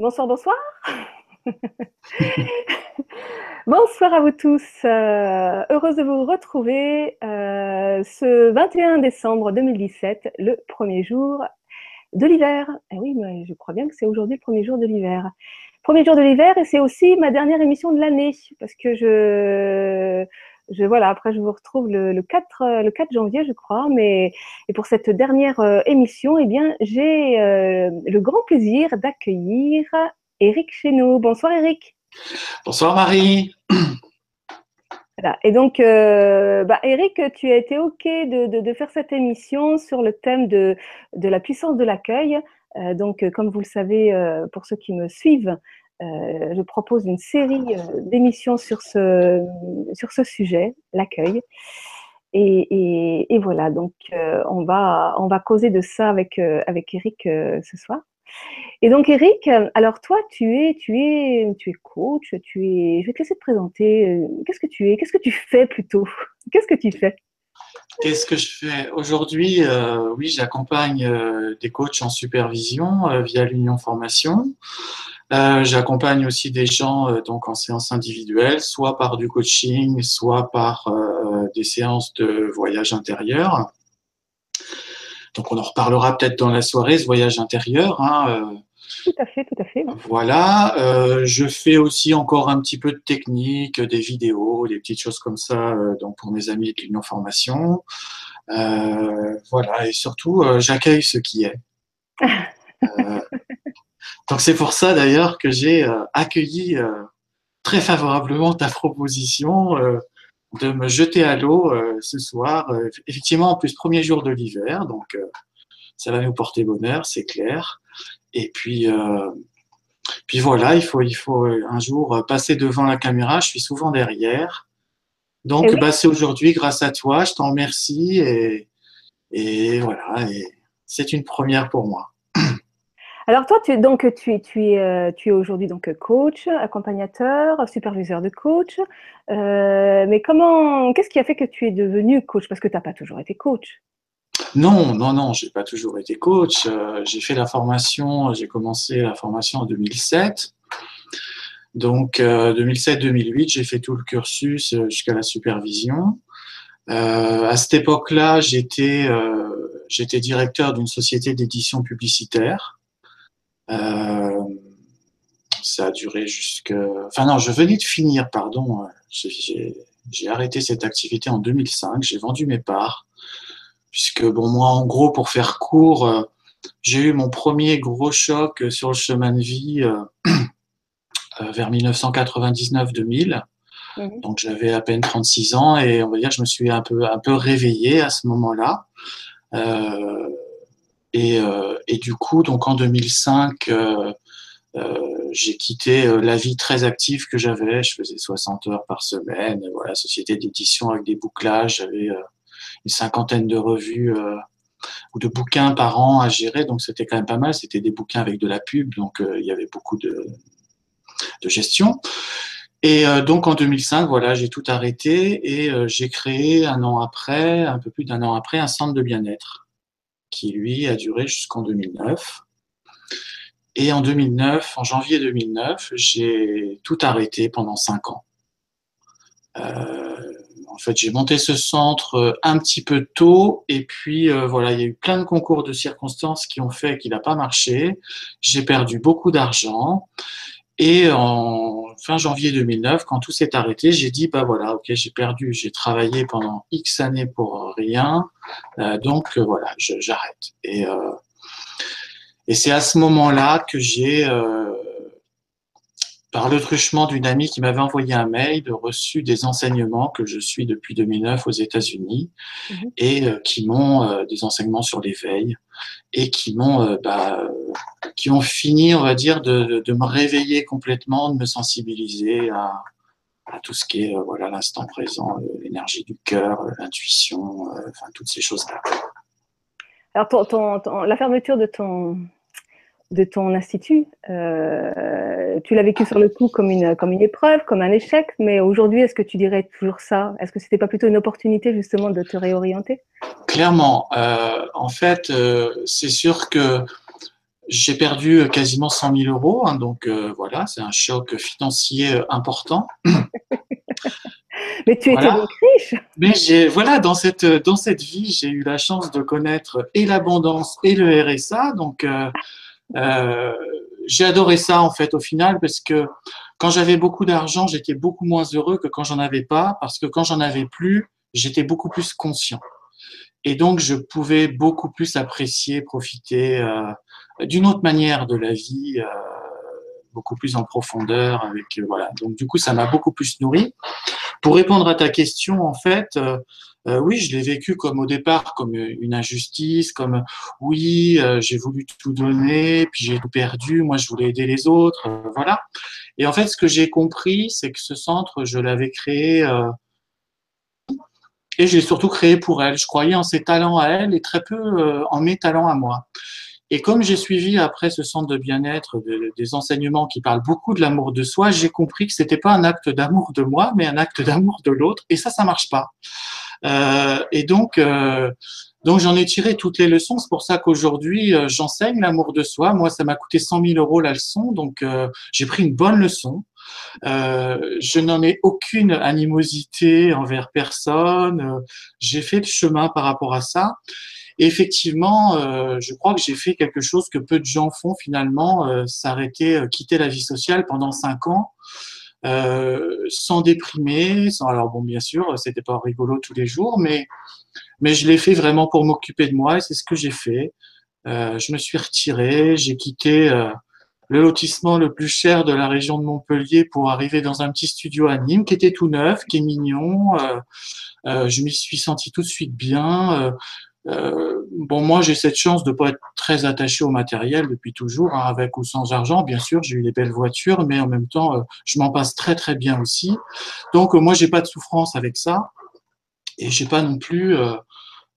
Bonsoir, bonsoir. bonsoir à vous tous. Euh, heureuse de vous retrouver euh, ce 21 décembre 2017, le premier jour de l'hiver. Eh oui, mais je crois bien que c'est aujourd'hui le premier jour de l'hiver. Premier jour de l'hiver et c'est aussi ma dernière émission de l'année parce que je je, voilà, après, je vous retrouve le, le, 4, euh, le 4 janvier, je crois. Mais et pour cette dernière euh, émission, eh bien, j'ai euh, le grand plaisir d'accueillir Eric chez nous. Bonsoir, Eric. Bonsoir, Marie. Voilà. Et donc, euh, bah, Eric, tu as été OK de, de, de, faire cette émission sur le thème de, de la puissance de l'accueil. Donc, comme vous le savez, pour ceux qui me suivent, je propose une série euh, d'émissions sur ce, sur ce sujet, l'accueil. Et, voilà, donc euh, on, va, on va causer de ça avec, avec Eric ce soir. Et donc Eric, alors toi tu es, tu es, tu es coach, tu es, je vais te laisser te présenter. Qu'est-ce que tu es Qu'est-ce que tu fais plutôt? Qu'est-ce que tu fais? Qu'est-ce que je fais aujourd'hui euh, Oui, j'accompagne euh, des coachs en supervision euh, via l'Union Formation. J'accompagne aussi des gens donc en séance individuelle, soit par du coaching, soit par des séances de voyage intérieur. Donc on en reparlera peut-être dans la soirée, ce voyage intérieur. Hein, tout à fait, tout à fait. Voilà, euh, je fais aussi encore un petit peu de technique, des vidéos, des petites choses comme ça, euh, donc pour mes amis de l'Union Formation. Euh, voilà, et surtout, j'accueille ce qui est. Donc c'est pour ça d'ailleurs que j'ai accueilli très favorablement ta proposition de me jeter à l'eau ce soir. effectivement, en plus, premier jour de l'hiver, donc ça va nous porter bonheur, c'est clair. Et puis, puis voilà, il faut, il faut un jour passer devant la caméra. Je suis souvent derrière. Donc, oui. bah, c'est aujourd'hui, grâce à toi, je t'en remercie. Et, et voilà, et c'est une première pour moi. Alors toi, tu, donc, tu, es, tu es, euh, tu es aujourd'hui donc coach, accompagnateur, superviseur de coach. Euh, mais comment, qu'est-ce qui a fait que tu es devenu coach? Parce que tu n'as pas toujours été coach. Non, non, non, j'ai pas toujours été coach. Euh, j'ai fait la formation, j'ai commencé la formation en 2007. Donc euh, 2007-2008, j'ai fait tout le cursus euh, jusqu'à la supervision. Euh, à cette époque-là, j'étais directeur d'une société d'édition publicitaire. Euh, ça a duré jusque. Enfin, non, je venais de finir, pardon. J'ai arrêté cette activité en 2005. J'ai vendu mes parts. Puisque, bon, moi, en gros, pour faire court, euh, j'ai eu mon premier gros choc sur le chemin de vie euh, vers 1999-2000. Mmh. Donc, j'avais à peine 36 ans et on va dire que je me suis un peu, un peu réveillé à ce moment-là. Euh, et, euh, et, du coup, donc en 2005, euh, euh, j'ai quitté euh, la vie très active que j'avais. Je faisais 60 heures par semaine. Voilà, société d'édition avec des bouclages. J'avais une cinquantaine de revues ou de bouquins par an à gérer. Donc c'était quand même pas mal. C'était des bouquins avec de la pub. Donc il y avait beaucoup de, de gestion. Et euh, donc en 2005, voilà, j'ai tout arrêté et euh, j'ai créé un an après, un peu plus d'un an après, un centre de bien-être qui lui a duré jusqu'en 2009. Et en 2009, en janvier 2009, j'ai tout arrêté pendant cinq ans. Euh, en fait, j'ai monté ce centre un petit peu tôt, et puis euh, voilà, il y a eu plein de concours de circonstances qui ont fait qu'il n'a pas marché. J'ai perdu beaucoup d'argent, et en fin janvier 2009, quand tout s'est arrêté, j'ai dit bah voilà, ok, j'ai perdu, j'ai travaillé pendant X années pour rien, euh, donc euh, voilà, j'arrête. Et euh, et c'est à ce moment-là que j'ai, euh, par le truchement d'une amie qui m'avait envoyé un mail, reçu des enseignements que je suis depuis 2009 aux États-Unis mmh. et euh, qui m'ont euh, des enseignements sur l'éveil et qui m'ont bah, qui ont fini, on va dire, de, de, me réveiller complètement, de me sensibiliser à, à tout ce qui est euh, voilà l'instant présent, euh, l'énergie du cœur, euh, l'intuition, enfin toutes ces choses-là. Alors, ton, ton, ton, la fermeture de ton de ton institut, euh, tu l'as vécu sur le coup comme une comme une épreuve, comme un échec, mais aujourd'hui, est-ce que tu dirais toujours ça? Est-ce que c'était pas plutôt une opportunité justement de te réorienter? Clairement, euh, en fait, euh, c'est sûr que j'ai perdu quasiment 100 000 euros, hein, donc voilà, c'est un choc financier important. Mais tu étais donc riche. Mais j'ai, voilà, dans cette, dans cette vie, j'ai eu la chance de connaître et l'abondance et le RSA. Donc, euh, euh, j'ai adoré ça, en fait, au final, parce que quand j'avais beaucoup d'argent, j'étais beaucoup moins heureux que quand j'en avais pas, parce que quand j'en avais plus, j'étais beaucoup plus conscient. Et donc, je pouvais beaucoup plus apprécier, profiter euh, d'une autre manière de la vie. Euh, beaucoup plus en profondeur avec voilà donc du coup ça m'a beaucoup plus nourri pour répondre à ta question, en fait, euh, euh, oui, je l'ai vécu comme au départ, comme une injustice, comme oui, euh, j'ai voulu tout donner, puis j'ai tout perdu, moi je voulais aider les autres, voilà. Et en fait, ce que j'ai compris, c'est que ce centre, je l'avais créé et je l'ai surtout créé pour elle. Je croyais en ses talents à elle et très peu en mes talents à moi. Et comme j'ai suivi après ce centre de bien-être des enseignements qui parlent beaucoup de l'amour de soi, j'ai compris que c'était pas un acte d'amour de moi, mais un acte d'amour de l'autre. Et ça, ça marche pas. Euh, et donc, euh, donc j'en ai tiré toutes les leçons. C'est pour ça qu'aujourd'hui, euh, j'enseigne l'amour de soi. Moi, ça m'a coûté 100 000 euros la leçon, donc j'ai pris une bonne leçon. Je n'en ai aucune animosité envers personne. J'ai fait le chemin par rapport à ça effectivement, euh, je crois que j'ai fait quelque chose que peu de gens font finalement, euh, s'arrêter, euh, quitter la vie sociale pendant cinq ans. sans déprimer, sans alors bon bien sûr c'était pas rigolo tous les jours, mais mais je l'ai fait vraiment pour m'occuper de moi et c'est ce que j'ai fait. je me suis retiré, j'ai quitté le lotissement le plus cher de la région de Montpellier pour arriver dans un petit studio à Nîmes qui était tout neuf, qui est mignon. je m'y suis senti tout de suite bien. Euh, bon, moi, j'ai cette chance de pas être très attaché au matériel depuis toujours, hein, avec ou sans argent. Bien sûr, j'ai eu des belles voitures, mais en même temps, euh, je m'en passe très très bien aussi. Donc, euh, moi, j'ai pas de souffrance avec ça, et j'ai pas non plus,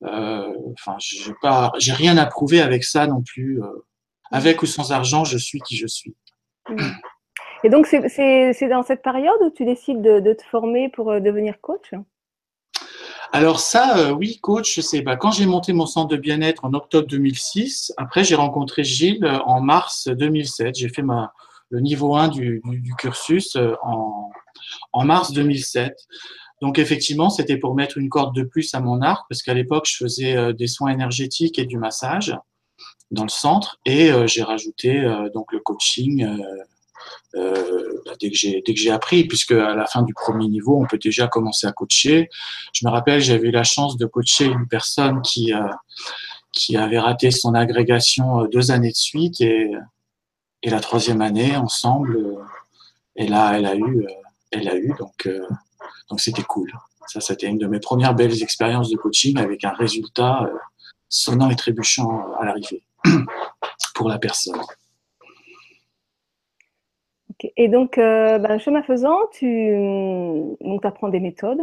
enfin, j'ai pas, j'ai rien à prouver avec ça non plus. avec ou sans argent, je suis qui je suis. Et donc, c'est dans cette période où tu décides de, de te former pour devenir coach? Alors ça, euh, oui, coach, sais. Bah, quand j'ai monté mon centre de bien-être en octobre 2006, après j'ai rencontré Gilles euh, en mars 2007. J'ai fait ma, le niveau 1 du, du, cursus euh, en, en, mars 2007. Donc effectivement, c'était pour mettre une corde de plus à mon arc, parce qu'à l'époque, je faisais des soins énergétiques et du massage dans le centre, et j'ai rajouté donc le coaching euh, bah, dès que j'ai dès que j'ai appris, puisque à la fin du premier niveau, on peut déjà commencer à coacher. Je me rappelle, j'avais eu la chance de coacher une personne qui euh, qui avait raté son agrégation euh, deux années de suite et et la troisième année ensemble, elle a elle a eu elle a eu donc donc c'était cool. Ça, c'était une de mes premières belles expériences de coaching avec un résultat sonnant et trébuchant à l'arrivée pour la personne. Et donc, euh, ben, chemin faisant, tu donc, apprends des méthodes.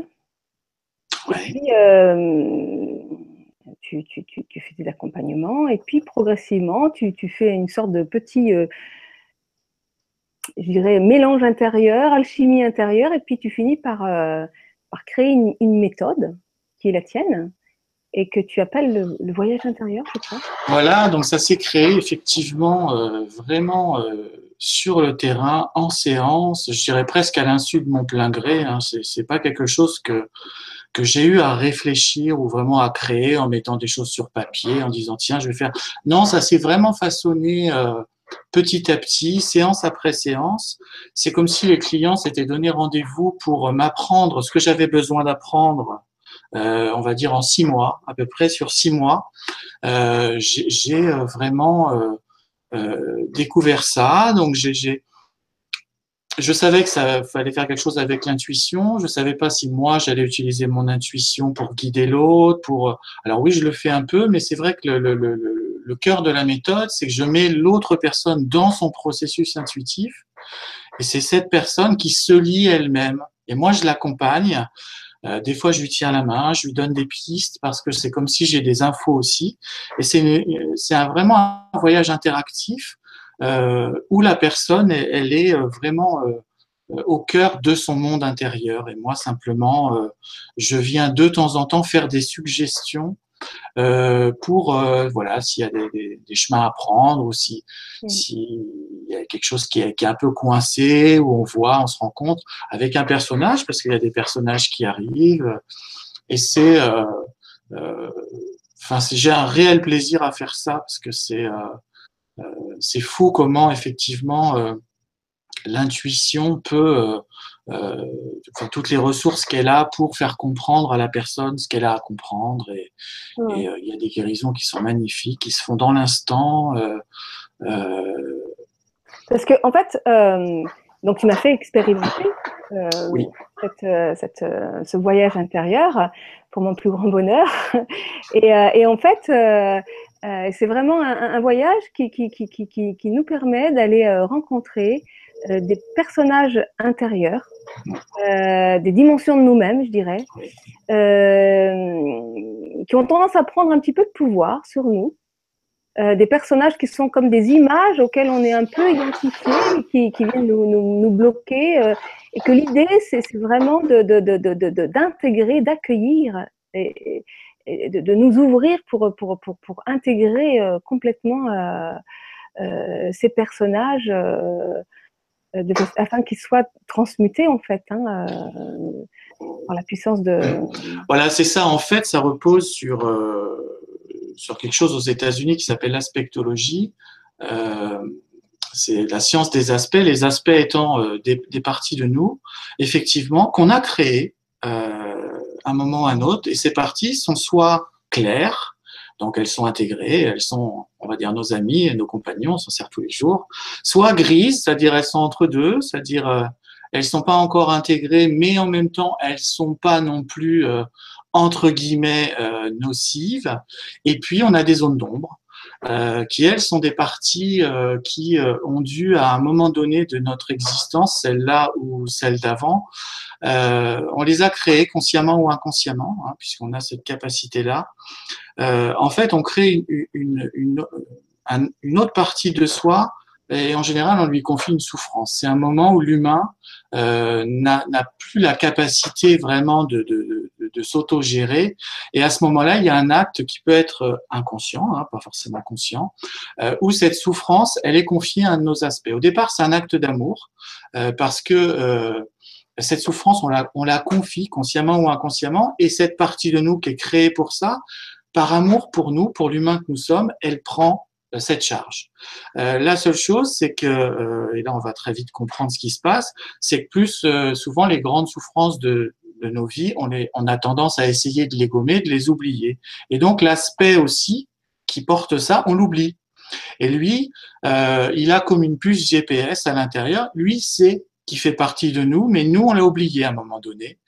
Ouais. puis, euh, tu, tu, tu, tu, fais des accompagnements. Et puis, progressivement, tu, fais une sorte de petit, euh, je dirais, mélange intérieur, alchimie intérieure. Et puis, tu finis par, par créer une, une, méthode qui est la tienne et que tu appelles le, le voyage intérieur, je crois. Voilà, donc ça s'est créé effectivement vraiment sur le terrain, en séance, je dirais presque à l'insu de mon plein gré. Hein. C'est pas quelque chose que que j'ai eu à réfléchir ou vraiment à créer en mettant des choses sur papier, en disant tiens je vais faire. Non, ça s'est vraiment façonné euh, petit à petit, séance après séance. C'est comme si les clients s'étaient donné rendez-vous pour m'apprendre ce que j'avais besoin d'apprendre. Euh, on va dire en six mois, à peu près sur six mois, euh, j'ai euh, vraiment euh, découvert ça. Donc, j'ai, je savais que ça fallait faire quelque chose avec l'intuition. Je savais pas si moi j'allais utiliser mon intuition pour guider l'autre. Pour alors oui, je le fais un peu, mais c'est vrai que le, le cœur de la méthode, c'est que je mets l'autre personne dans son processus intuitif, et c'est cette personne qui se lie elle-même. Et moi, je l'accompagne euh, des fois, je lui tiens la main, je lui donne des pistes parce que c'est comme si j'ai des infos aussi. Et c'est c'est vraiment un voyage interactif euh, où la personne, elle, est euh, vraiment euh, au cœur de son monde intérieur. Et moi, simplement, je viens de temps en temps faire des suggestions euh, pour euh, voilà s'il y a des, des, chemins à prendre ou si s'il y a quelque chose qui est, qui est un peu coincé où on voit, on se rencontre avec un personnage parce qu'il y a des personnages qui arrivent et c'est euh, enfin j'ai un réel plaisir à faire ça parce que c'est c'est fou comment effectivement l'intuition peut euh, enfin, toutes les ressources qu'elle a pour faire comprendre à la personne ce qu'elle a à comprendre. Et euh, il y a des guérisons qui sont magnifiques, qui se font dans l'instant. Euh, Parce que, en fait, donc tu m'as fait expérimenter cette, cette, ce voyage intérieur pour mon plus grand bonheur. Et, et en fait, c'est vraiment un, un voyage qui, qui, qui, qui, nous permet d'aller rencontrer des personnages intérieurs euh, des dimensions de nous-mêmes, je dirais, euh, qui ont tendance à prendre un petit peu de pouvoir sur nous. Euh, des personnages qui sont comme des images auxquelles on est un peu identifié, qui, viennent nous, nous, bloquer, et que l'idée, c'est vraiment d'intégrer, d'accueillir et, de, nous ouvrir pour, pour, pour, pour intégrer complètement ces personnages euh, afin qu'ils soient transmutés en fait hein, euh, par la puissance de. Voilà, c'est ça. En fait, ça repose sur euh, sur quelque chose aux États-Unis qui s'appelle l'aspectologie. c'est la science des aspects, les aspects étant des, des, parties de nous, effectivement, qu'on a créées à un moment ou un autre, et ces parties sont soit claires, donc elles sont intégrées, elles sont, on va dire, nos amis, nos compagnons, on s'en sert tous les jours. Soit grises, c'est-à-dire elles sont entre deux, c'est-à-dire euh, elles sont pas encore intégrées, mais en même temps elles sont pas non plus euh, entre guillemets euh, nocives. Et puis on a des zones d'ombre. Euh, qui elles sont des parties euh, qui euh, ont dû à un moment donné de notre existence, celle-là ou celle d'avant, on les a créées consciemment ou inconsciemment, hein, puisqu'on a cette capacité-là. en fait, on crée une, une, une, une, autre partie de soi et en général, on lui confie une souffrance. C'est un moment où l'humain euh, n'a plus la capacité vraiment de, de, de, s'auto-gérer. Et à ce moment-là, il y a un acte qui peut être inconscient, hein, pas forcément conscient, euh, où cette souffrance, elle est confiée à un de nos aspects. Au départ, c'est un acte d'amour, euh, parce que euh, cette souffrance, on la, on la confie consciemment ou inconsciemment, et cette partie de nous qui est créée pour ça, par amour pour nous, pour l'humain que nous sommes, elle prend euh, cette charge. Euh, la seule chose, c'est que, euh, et là on va très vite comprendre ce qui se passe, c'est que plus souvent les grandes souffrances de, de nos vies, on, on a tendance à essayer de les gommer, de les oublier. Et donc l'aspect aussi qui porte ça, on l'oublie. Et lui, il a comme une puce GPS à l'intérieur. Lui, c'est qui fait partie de nous, mais nous, on l'a oublié à un moment donné.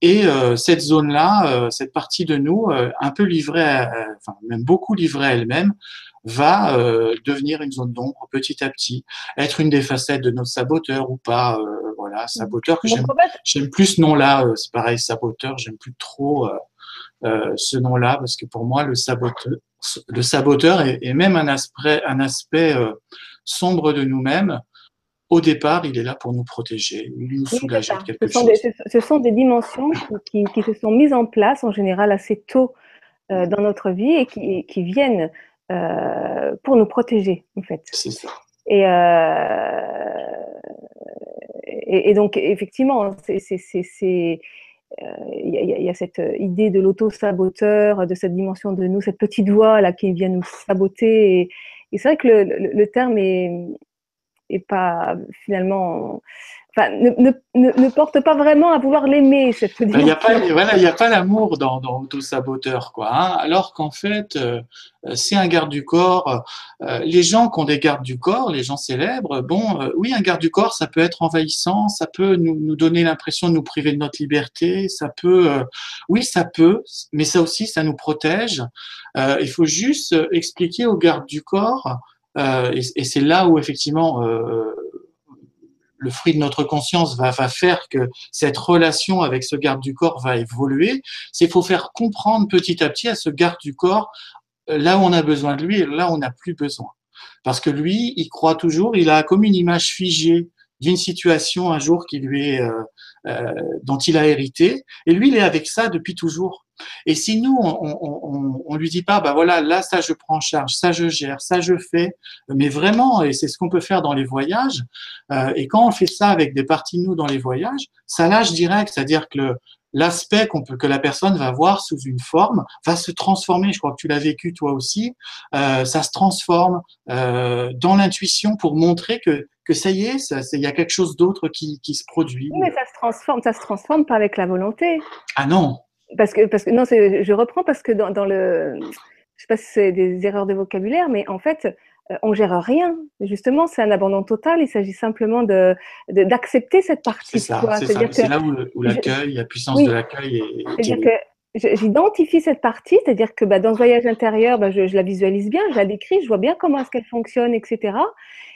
Et euh, cette zone-là, euh, cette partie de nous, euh, un peu livrée, enfin même beaucoup livrée elle-même, va devenir une zone d'ombre petit à petit, être une des facettes de notre saboteur ou pas. Voilà, saboteur que j'aime, j'aime plus ce nom-là. c'est pareil, saboteur, j'aime plus trop ce nom-là parce que pour moi, le saboteur, le saboteur est, est même un aspect, un aspect sombre de nous-mêmes au départ, il est là pour nous protéger, nous soulager de quelque ce sont, chose. Des, ce sont des dimensions qui, qui, se sont mises en place en général assez tôt euh, dans notre vie et qui, qui viennent euh, pour nous protéger, en fait. C'est ça. Et, euh, et, donc, effectivement, il y, a cette idée de l'auto-saboteur, de cette dimension de nous, cette petite voix là qui vient nous saboter. Et, c'est vrai que le, terme est, et pas finalement. Enfin, ne, ne, ne, porte pas vraiment à vouloir l'aimer, cette Il n'y a pas, voilà, pas l'amour dans, dans Auto-Saboteur, quoi. Hein, alors qu'en fait, euh, c'est un garde du corps. Euh, les gens qui ont des gardes du corps, les gens célèbres, bon, euh, oui, un garde du corps, ça peut être envahissant, ça peut nous, nous donner l'impression de nous priver de notre liberté, ça peut, euh, oui, ça peut, mais ça aussi, ça nous protège. il faut juste expliquer aux gardes du corps euh, et, et c'est là où effectivement euh, le fruit de notre conscience va, faire que cette relation avec ce garde du corps va évoluer. C'est faut faire comprendre petit à petit à ce garde du corps euh, là où on a besoin de lui et là où on n'a plus besoin. Parce que lui, il croit toujours, il a comme une image figée d'une situation un jour qui lui est euh, dont il a hérité, et lui, il est avec ça depuis toujours. Et si nous, on, on, on, lui dit pas, bah voilà, là, ça je prends en charge, ça je gère, ça je fais, mais vraiment, et c'est ce qu'on peut faire dans les voyages, euh, et quand on fait ça avec des parties de nous dans les voyages, ça lâche direct, c'est-à-dire que le, l'aspect qu'on peut que la personne va voir sous une forme va se transformer. Je crois que tu l'as vécu toi aussi. Euh, ça se transforme euh, dans l'intuition pour montrer que que ça y est, il y a quelque chose d'autre qui, qui se produit. Oui, mais ça se transforme, ça se transforme pas avec la volonté. Ah non, parce que, parce que non, je reprends parce que dans, dans le, je sais pas si c'est des erreurs de vocabulaire, mais en fait, on gère rien. Justement, c'est un abandon total. Il s'agit simplement de d'accepter cette partie. C'est ça. C'est là où, l'accueil, la puissance de l'accueil est. C'est-à-dire que j'identifie cette partie, c'est-à-dire que bah, dans ce voyage intérieur, bah, je, je, la visualise bien, je la décris, je vois bien comment est-ce qu'elle fonctionne, etc.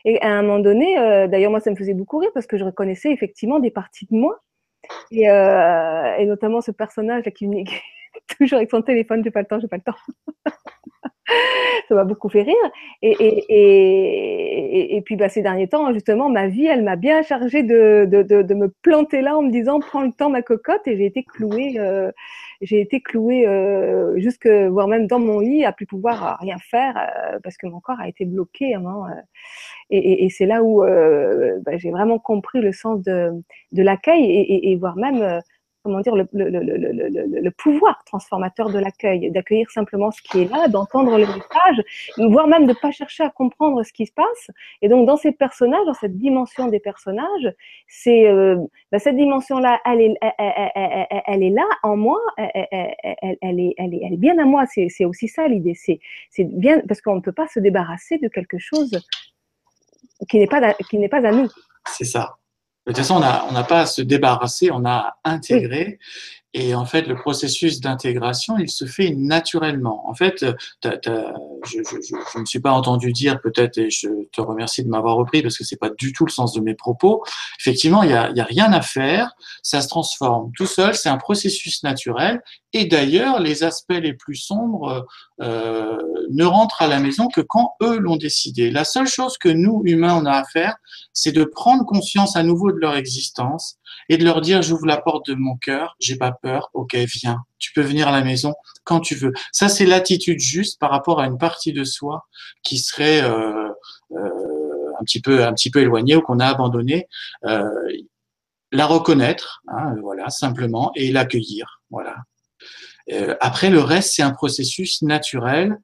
Et à un moment donné, euh, d'ailleurs moi ça me faisait beaucoup rire parce que je reconnaissais effectivement des parties de moi et, euh, et, notamment ce personnage là, qui me toujours avec son téléphone, j'ai pas le temps, j'ai pas le temps. Ça m'a beaucoup fait rire. Et, et, et, puis bah, ces derniers temps, justement, ma vie, elle m'a bien chargé de, de, de, me planter là en me disant prends le temps ma cocotte et j'ai été clouée, euh, j'ai été clouée euh, jusque voire même dans mon lit à plus pouvoir rien faire euh, parce que mon corps a été bloqué. Hein, et, c'est là où euh, bah, j'ai vraiment compris le sens de, de l'accueil et, voire même comment dire, le, pouvoir transformateur de l'accueil, d'accueillir simplement ce qui est là, d'entendre le message, voire même de ne pas chercher à comprendre ce qui se passe. Et donc, dans ces personnages, dans cette dimension des personnages, c'est euh, bah, cette dimension-là, elle est, là en moi, elle, est, bien à moi. C'est aussi ça l'idée. C'est bien parce qu'on ne peut pas se débarrasser de quelque chose qui n'est pas, pas à nous. C'est ça. De toute façon, on n'a pas à se débarrasser, on a à intégrer. Et en fait, le processus d'intégration, il se fait naturellement. En fait, je ne me suis pas entendu dire peut-être, et je te remercie de m'avoir repris parce que c'est pas du tout le sens de mes propos. Effectivement, il y a, a rien à faire, ça se transforme tout seul, c'est un processus naturel. Et d'ailleurs, les aspects les plus sombres euh, ne rentrent à la maison que quand eux l'ont décidé. La seule chose que nous, humains, on a à faire, c'est de prendre conscience à nouveau de leur existence et de leur dire j'ouvre la porte de mon cœur, j'ai pas peur, ok, viens, tu peux venir à la maison quand tu veux. Ça, c'est l'attitude juste par rapport à une partie de soi qui serait euh, euh, un petit peu un petit peu éloignée ou qu'on a abandonnée. Euh, la reconnaître, hein, voilà, simplement, et l'accueillir, voilà. Après, le reste, c'est un processus naturel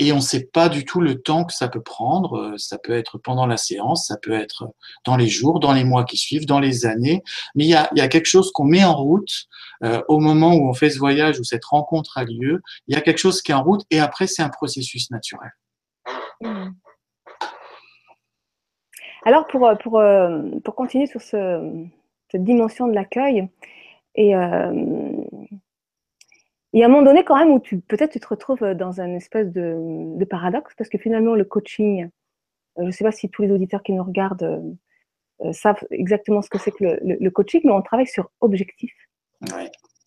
et on ne sait pas du tout le temps que ça peut prendre. Euh, ça peut être pendant la séance, ça peut être dans les jours, dans les mois qui suivent, dans les années. Mais il y a, quelque chose qu'on met en route euh, au moment où on fait ce voyage, où cette rencontre a lieu. Il y a quelque chose qui est en route et après, c'est un processus naturel. Hmm. Alors, pour, euh, pour, pour continuer sur ce, cette dimension de l'accueil, et y a un moment donné quand même où tu peut-être tu te retrouves dans un espèce de, paradoxe parce que finalement le coaching, euh, je ne sais pas si tous les auditeurs qui nous regardent euh, euh, savent exactement ce que c'est que le, coaching, mais on travaille sur objectif.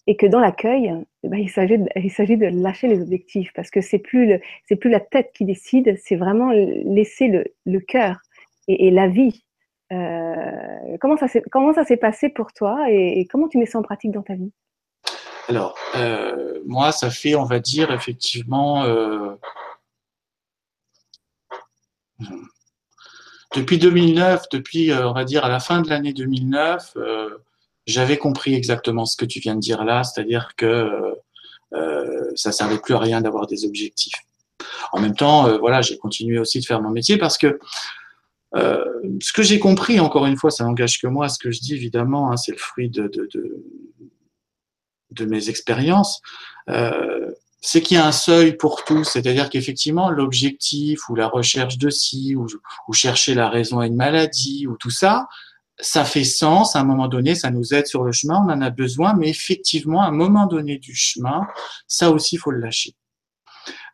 Et que dans l'accueil, eh ben, il s'agit de, il lâcher les objectifs parce que c'est plus c'est plus la tête qui décide, c'est vraiment laisser le, le cœur et, la vie. comment ça s'est passé pour toi et comment tu mets ça en pratique dans ta vie? Alors, euh, moi, ça fait, on va dire, effectivement, euh, depuis 2009, depuis, euh, on va dire, à la fin de l'année 2009, j'avais compris exactement ce que tu viens de dire là, c'est-à-dire que ça ne servait plus à rien d'avoir des objectifs. En même temps, voilà, j'ai continué aussi de faire mon métier parce que ce que j'ai compris, encore une fois, ça n'engage que moi, ce que je dis évidemment, hein, c'est le fruit de, de mes expériences, euh, c'est qu'il y a un seuil pour tout. C'est-à-dire qu'effectivement, l'objectif ou la recherche de ci, ou, ou, chercher la raison à une maladie, ou tout ça, ça fait sens. À un moment donné, ça nous aide sur le chemin, on en a besoin, mais effectivement, à un moment donné du chemin, ça aussi, faut le lâcher.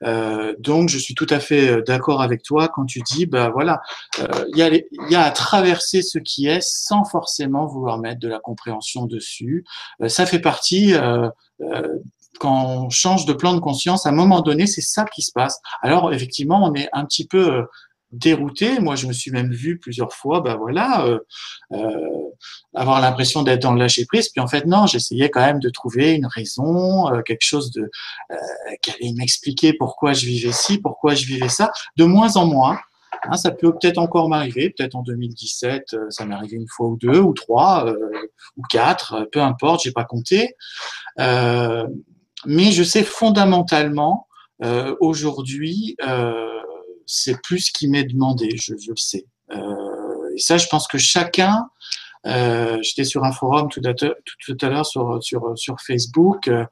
Euh, donc, je suis tout à fait euh, d'accord avec toi quand tu dis, bah voilà, euh, il y, a y, a à traverser ce qui est sans forcément vouloir mettre de la compréhension dessus. ça fait partie quand on change de plan de conscience, à un moment donné, c'est ça qui se passe. Alors, effectivement, on est un petit peu dérouté. Moi, je me suis même vu plusieurs fois, bah voilà, euh, avoir l'impression d'être dans le lâcher prise. Puis en fait, non, j'essayais quand même de trouver une raison, euh, quelque chose de euh, qui allait m'expliquer pourquoi je vivais ci, pourquoi je vivais ça. De moins en moins. Hein, ça peut peut-être encore m'arriver, peut-être en 2017, ça m'est arrivé une fois ou deux, ou trois, ou quatre, peu importe, j'ai pas compté. mais je sais fondamentalement aujourd'hui, c'est plus ce qui m'est demandé, je, le sais. Euh, et ça, je pense que chacun, euh, J'étais sur un forum tout à, tout, à l'heure sur, sur, sur Facebook, euh,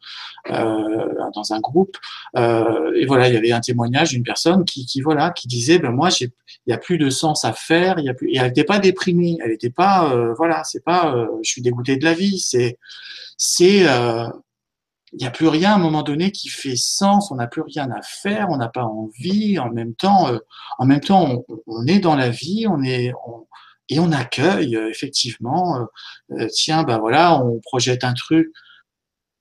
dans un groupe, euh, et voilà, il y avait un témoignage d'une personne qui, qui voilà, qui disait, ben moi, il n'y a plus de sens à faire, y a plus, et elle n'était pas déprimée, elle n'était pas, euh, voilà, c'est pas, je suis dégoûté de la vie, c'est, c'est, il n'y a plus rien à un moment donné qui fait sens, on n'a plus rien à faire, on n'a pas envie, en même temps, euh, en même temps, on, est dans la vie, on est, et on accueille euh, effectivement, euh, tiens, ben voilà, on projette un truc,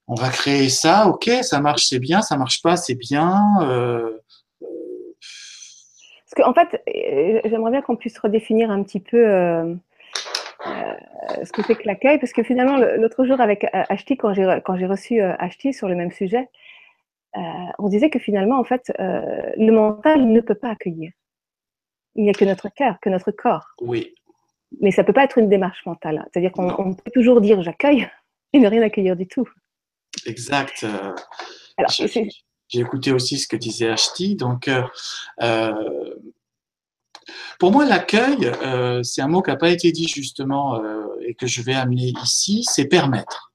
on va créer ça, ok, ça marche, c'est bien, ça marche pas, c'est bien. Parce qu'en fait, j'aimerais bien qu'on puisse redéfinir un petit peu euh, ce que c'est que l'accueil, parce que finalement, l'autre jour avec euh, Ashti, quand j'ai, reçu euh, Ashti sur le même sujet, on disait que finalement, en fait, le mental ne peut pas accueillir. Il n'y a que notre cœur, que notre corps. Oui. Mais ça ne peut pas être une démarche mentale. C'est-à-dire qu'on peut toujours dire j'accueille et ne rien accueillir du tout. Exact. Alors, j'ai, écouté aussi ce que disait Ashti. Donc, pour moi, l'accueil, euh, c'est un mot qui n'a pas été dit justement euh, et que je vais amener ici, c'est permettre.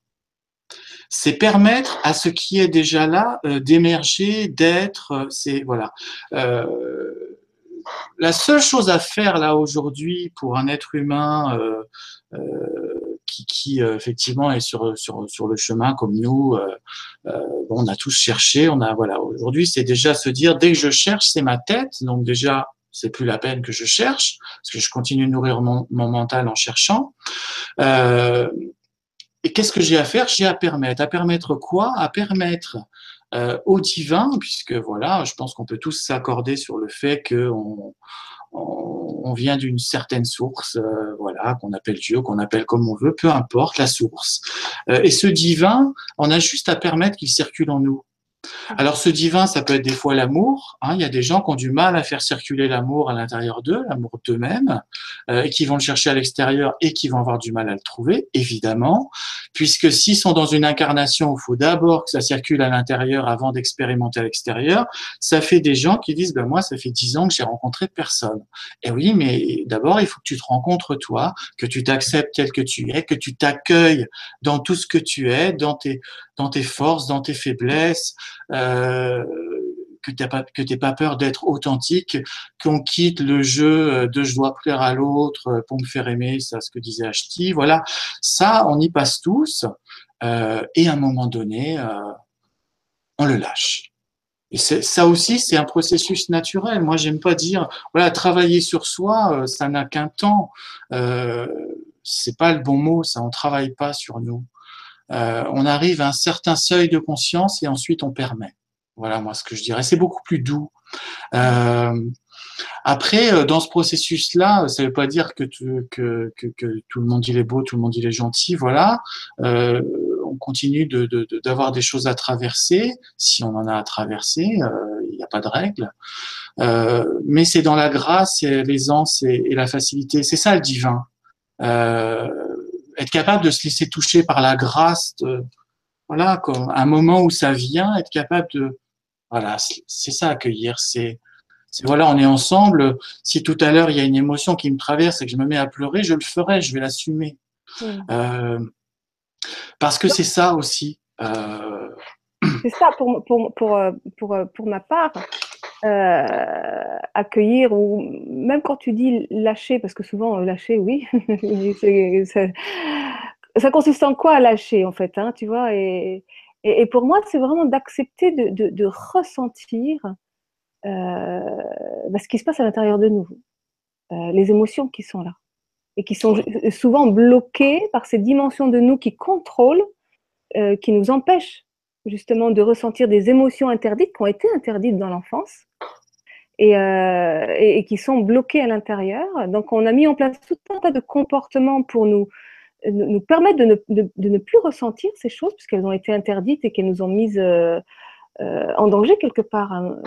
C'est permettre à ce qui est déjà là euh, d'émerger, d'être. C'est voilà. La seule chose à faire là aujourd'hui pour un être humain qui, qui effectivement est sur, sur, sur le chemin comme nous, on a tous cherché, on a voilà. Aujourd'hui, c'est déjà se dire dès que je cherche, c'est ma tête, donc déjà c'est plus la peine que je cherche, parce que je continue de nourrir mon, mental en cherchant. Euh, et qu'est-ce que j'ai à faire? J'ai à permettre. À permettre quoi? À permettre euh, au divin, puisque voilà, je pense qu'on peut tous s'accorder sur le fait qu'on on, vient d'une certaine source, euh, voilà, qu'on appelle Dieu, qu'on appelle comme on veut, peu importe la source. et ce divin, on a juste à permettre qu'il circule en nous. Alors ce divin, ça peut être des fois l'amour. Hein. Il y a des gens qui ont du mal à faire circuler l'amour à l'intérieur d'eux, l'amour d'eux-mêmes, euh, et qui vont le chercher à l'extérieur et qui vont avoir du mal à le trouver, évidemment, puisque s'ils sont dans une incarnation où il faut d'abord que ça circule à l'intérieur avant d'expérimenter à l'extérieur, ça fait des gens qui disent, ben moi, ça fait dix ans que j'ai rencontré personne. Et oui, mais d'abord, il faut que tu te rencontres toi, que tu t'acceptes tel que tu es, que tu t'accueilles dans tout ce que tu es, dans tes, dans tes forces, dans tes faiblesses, euh, que tu pas pas peur d'être authentique, qu'on quitte le jeu de je dois plaire à l'autre pour me faire aimer, ça ce que disait Ashti. Voilà, ça on y passe tous euh, et à un moment donné euh, on le lâche. Et ça aussi, c'est un processus naturel. Moi, j'aime pas dire, voilà, travailler sur soi, ça n'a qu'un temps. Euh, c'est pas le bon mot, ça. On travaille pas sur nous. Euh, on arrive à un certain seuil de conscience et ensuite on permet. Voilà moi ce que je dirais. C'est beaucoup plus doux. Euh, après, euh, dans ce processus-là, ça ne veut pas dire que, tout le monde il est beau, tout le monde il est gentil, voilà. on continue d'avoir des choses à traverser. Si on en a à traverser, il n'y a pas de règle. mais c'est dans la grâce et l'aisance et, et, la facilité. C'est ça le divin être capable de se laisser toucher par la grâce, de, voilà, comme un moment où ça vient, être capable de, voilà, c'est ça accueillir, c'est, voilà, on est ensemble. Si tout à l'heure il y a une émotion qui me traverse et que je me mets à pleurer, je le ferai, je vais l'assumer, euh, parce que c'est ça aussi. Euh, c'est ça pour, pour, pour, pour, pour ma part. Euh, accueillir ou même quand tu dis lâcher, parce que souvent euh, lâcher, oui, ça, consiste en quoi lâcher en fait, hein, tu vois? Et, et, pour moi, c'est vraiment d'accepter de, de, ressentir euh, bah, ce qui se passe à l'intérieur de nous, les émotions qui sont là et qui sont souvent bloquées par ces dimensions de nous qui contrôlent, qui nous empêchent justement de ressentir des émotions interdites qui ont été interdites dans l'enfance et, euh, qui sont bloquées à l'intérieur. Donc on a mis en place tout un tas de comportements pour nous nous permettent de ne, de, ne, plus ressentir ces choses puisqu'elles ont été interdites et qu'elles nous ont mises en danger quelque part hein,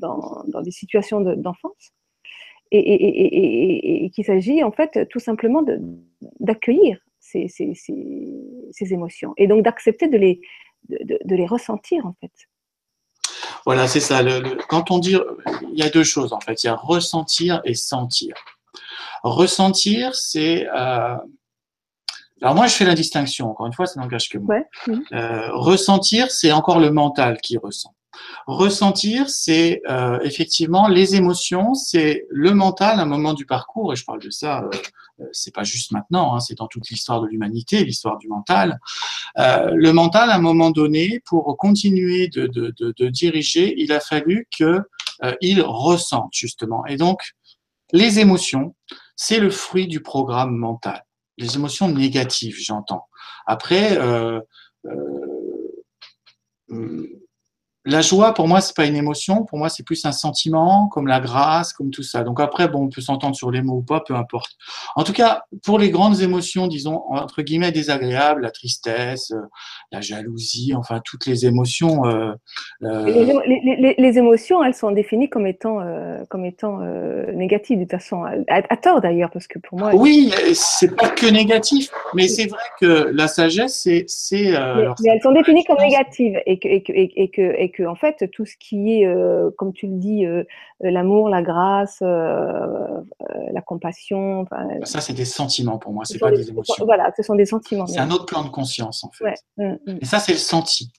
dans, dans, des situations d'enfance. et, et, et qu'il s'agit en fait tout simplement d'accueillir ces, ces, ces, émotions et donc d'accepter de les, de, les ressentir en fait. Voilà, c'est ça. Le, quand on dit, il y a deux choses en fait. Il y a ressentir et sentir. Ressentir, c'est. Euh, alors moi, je fais la distinction. Encore une fois, ça n'engage que moi. Euh, ressentir, c'est encore le mental qui ressent. Ressentir, c'est euh, effectivement les émotions, c'est le mental à un moment du parcours, et je parle de ça, euh, euh, c'est pas juste maintenant, hein, c'est dans toute l'histoire de l'humanité, l'histoire du mental. le mental, à un moment donné, pour continuer de, de, de, diriger, il a fallu que il ressente justement. Et donc, les émotions, c'est le fruit du programme mental. Les émotions négatives, j'entends. Après, euh, la joie, pour moi, c'est pas une émotion. Pour moi, c'est plus un sentiment, comme la grâce, comme tout ça. Donc après, bon, on peut s'entendre sur les mots ou pas, peu importe. En tout cas, pour les grandes émotions, disons entre guillemets désagréables, la tristesse, euh, la jalousie, enfin toutes les émotions. Euh, euh les, les, émotions, elles sont définies comme étant euh, comme étant négatives de toute façon, à, tort d'ailleurs, parce que pour moi. Oui, c'est pas que négatif, mais c'est vrai que la sagesse, c'est c'est. mais, elles sont définies comme négatives et que et que, et que que en fait tout ce qui est, euh, comme tu le dis, euh, euh, l'amour, la grâce, la compassion. Ça, c'est des sentiments pour moi, c'est pas des, émotions. Voilà, ce sont des sentiments. C'est un autre plan de conscience en fait. Mmh, mmh. Et ça, c'est le senti.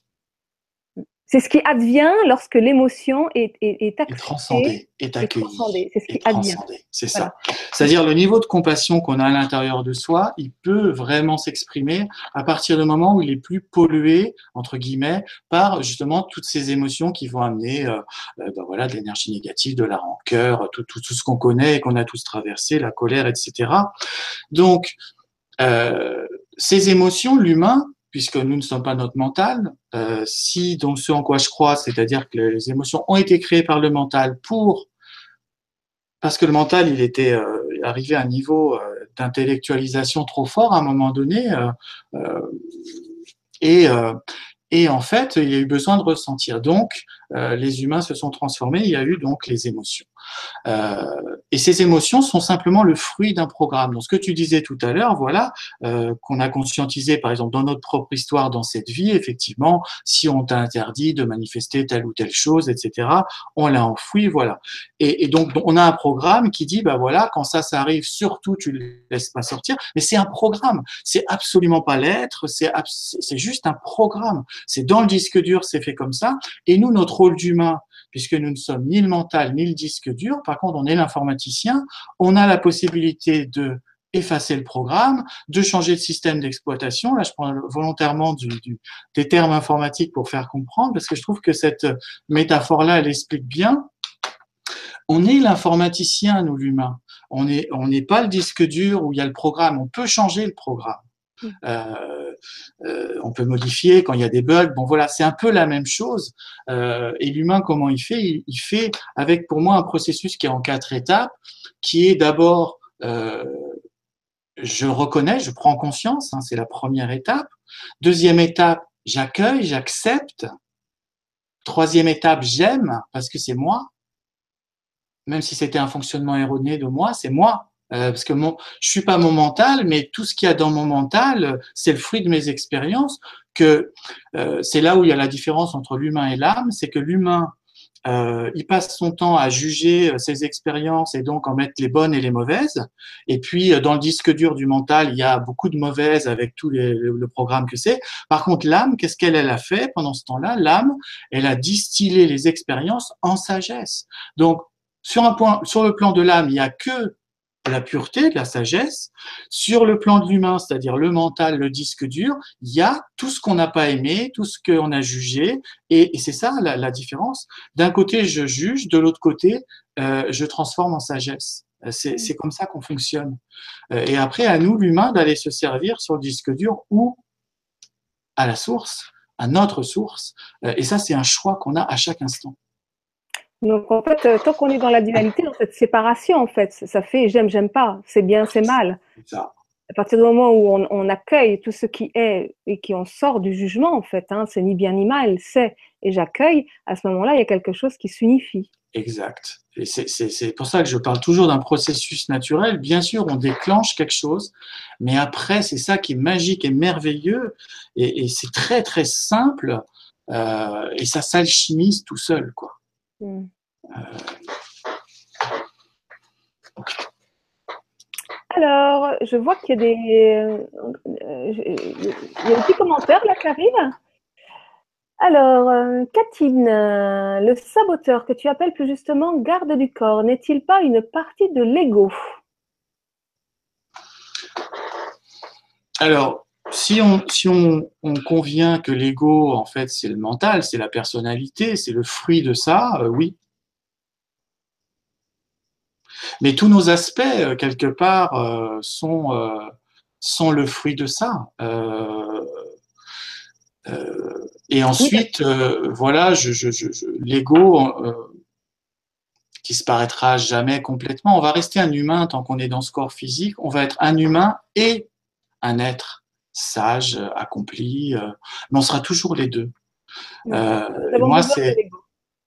C'est ce qui advient lorsque l'émotion est, est, est, est transcendée, est accueillie. C'est ce qui advient. C'est ça. C'est-à-dire le niveau de compassion qu'on a à l'intérieur de soi, il peut vraiment s'exprimer à partir du moment où il est plus pollué, entre guillemets, par justement toutes ces émotions qui vont amener euh, euh ben voilà, de l'énergie négative, de la rancœur, tout, tout, tout ce qu'on connaît et qu'on a tous traversé, la colère, etc. Donc, euh, ces émotions, l'humain, puisque nous ne sommes pas notre mental. Euh, si donc ce en quoi je crois, c'est-à-dire que les émotions ont été créées par le mental pour parce que le mental il était euh, arrivé à un niveau euh, d'intellectualisation trop fort à un moment donné et et en fait, il y a eu besoin de ressentir. Donc, les humains se sont transformés. Il y a eu donc les émotions. Euh, et ces émotions sont simplement le fruit d'un programme. Donc, ce que tu disais tout à l'heure, voilà, euh, qu'on a conscientisé, par exemple, dans notre propre histoire, dans cette vie, effectivement, si on t'a interdit de manifester telle ou telle chose, etc., on l'a enfoui, voilà. Et, donc, on a un programme qui dit, bah voilà, quand ça, ça arrive, surtout, tu le laisses pas sortir. Mais c'est un programme. C'est absolument pas l'être. C'est, c'est juste un programme. C'est dans le disque dur, c'est fait comme ça. Et nous, notre rôle d'humain, puisque nous ne sommes ni le mental ni le disque dur. Par contre, on est l'informaticien. On a la possibilité de effacer le programme, de changer de système d'exploitation. Là, je prends volontairement du, des termes informatiques pour faire comprendre, parce que je trouve que cette métaphore-là, elle explique bien. On est l'informaticien, nous, l'humain. On n'est on n'est pas le disque dur où il y a le programme. On peut changer le programme. Mmh. Euh, euh, on peut modifier quand il y a des bugs. Bon voilà, c'est un peu la même chose. Euh, et l'humain, comment il fait? Il, fait avec pour moi un processus qui est en quatre étapes, qui est d'abord euh, je reconnais, je prends conscience, hein, c'est la première étape. Deuxième étape, j'accueille, j'accepte. Troisième étape, j'aime parce que c'est moi. Même si c'était un fonctionnement erroné de moi, c'est moi. Euh, parce que mon, je suis pas mon mental, mais tout ce qu'il y a dans mon mental, c'est le fruit de mes expériences. Que euh, c'est là où il y a la différence entre l'humain et l'âme, c'est que l'humain, euh, il passe son temps à juger ses expériences et donc en mettre les bonnes et les mauvaises. Et puis dans le disque dur du mental, il y a beaucoup de mauvaises avec tout les, le programme que c'est. Par contre, l'âme, qu'est-ce qu'elle elle a fait pendant ce temps-là? L'âme, elle a distillé les expériences en sagesse. Donc sur un point, sur le plan de l'âme, il y a que la pureté, de la sagesse. Sur le plan de l'humain, c'est-à-dire le mental, le disque dur, il y a tout ce qu'on n'a pas aimé, tout ce qu'on a jugé, et, c'est ça la, différence. D'un côté, je juge, de l'autre côté, euh, je transforme en sagesse. Euh, c'est comme ça qu'on fonctionne. Euh, et après, à nous, l'humain, d'aller se servir sur le disque dur ou à la source, à notre source. Et ça, c'est un choix qu'on a à chaque instant. Donc en fait, euh, tant qu'on est dans la dualité, dans cette séparation, en fait, ça fait j'aime, j'aime pas, c'est bien, c'est mal. Ça. à partir du moment où on, accueille tout ce qui est et qui en sort du jugement, en fait, hein, c'est ni bien ni mal, c'est et j'accueille, à ce moment-là, il y a quelque chose qui s'unifie. Exact. Et c'est pour ça que je parle toujours d'un processus naturel. Bien sûr, on déclenche quelque chose, mais après, c'est ça qui est magique et merveilleux, et, c'est très très simple, euh, et ça s'alchimise tout seul, quoi. Euh, alors, je vois qu'il y a des, euh, il y a des petits commentaires là qui arrivent. Alors, Catine, euh, le saboteur que tu appelles plus justement garde du corps, n'est-il pas une partie de l'ego? Alors, si on, convient que l'ego, en fait, c'est le mental, c'est la personnalité, c'est le fruit de ça, oui, mais tous nos aspects, euh, quelque part, euh, sont, euh, le fruit de ça. et ensuite, voilà, l'ego qui se paraîtra jamais complètement. On va rester un humain tant qu'on est dans ce corps physique. On va être un humain et un être sage, accompli, mais on sera toujours les deux. moi, c'est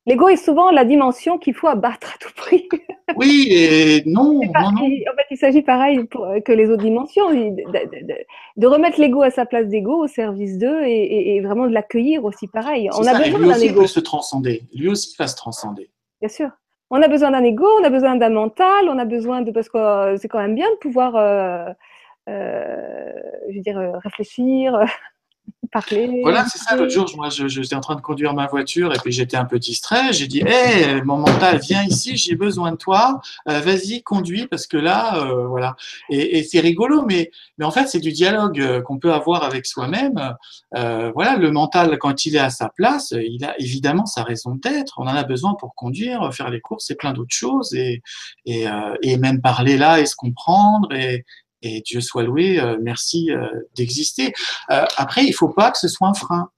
L'ego est souvent la dimension qu'il faut abattre à tout prix. Oui, et non. En fait, il s'agit pareil euh, que les autres dimensions, de, remettre l'ego à sa place d'ego au service d'eux et, vraiment de l'accueillir aussi pareil. On a besoin d'un ego. Peut se transcender. Lui aussi va se transcender. Bien sûr. On a besoin d'un ego, on a besoin d'un mental, on a besoin de parce que euh, c'est quand même bien de pouvoir, euh, je veux dire, réfléchir. Voilà, c'est ça. L'autre jour, moi, je, j'étais en train de conduire ma voiture et puis j'étais un peu distrait. J'ai dit, hé, mon mental, viens ici, j'ai besoin de toi. Euh, vas-y, conduis parce que là, euh, voilà. Et, c'est rigolo, mais, mais en fait, c'est du dialogue euh, qu'on peut avoir avec soi-même. voilà, le mental, quand il est à sa place, il a évidemment sa raison d'être. On en a besoin pour conduire, faire les courses et plein d'autres choses et, et, et même parler là et se comprendre et, et Dieu soit loué, euh, merci euh, d'exister. Euh, après, il faut pas que ce soit un frein.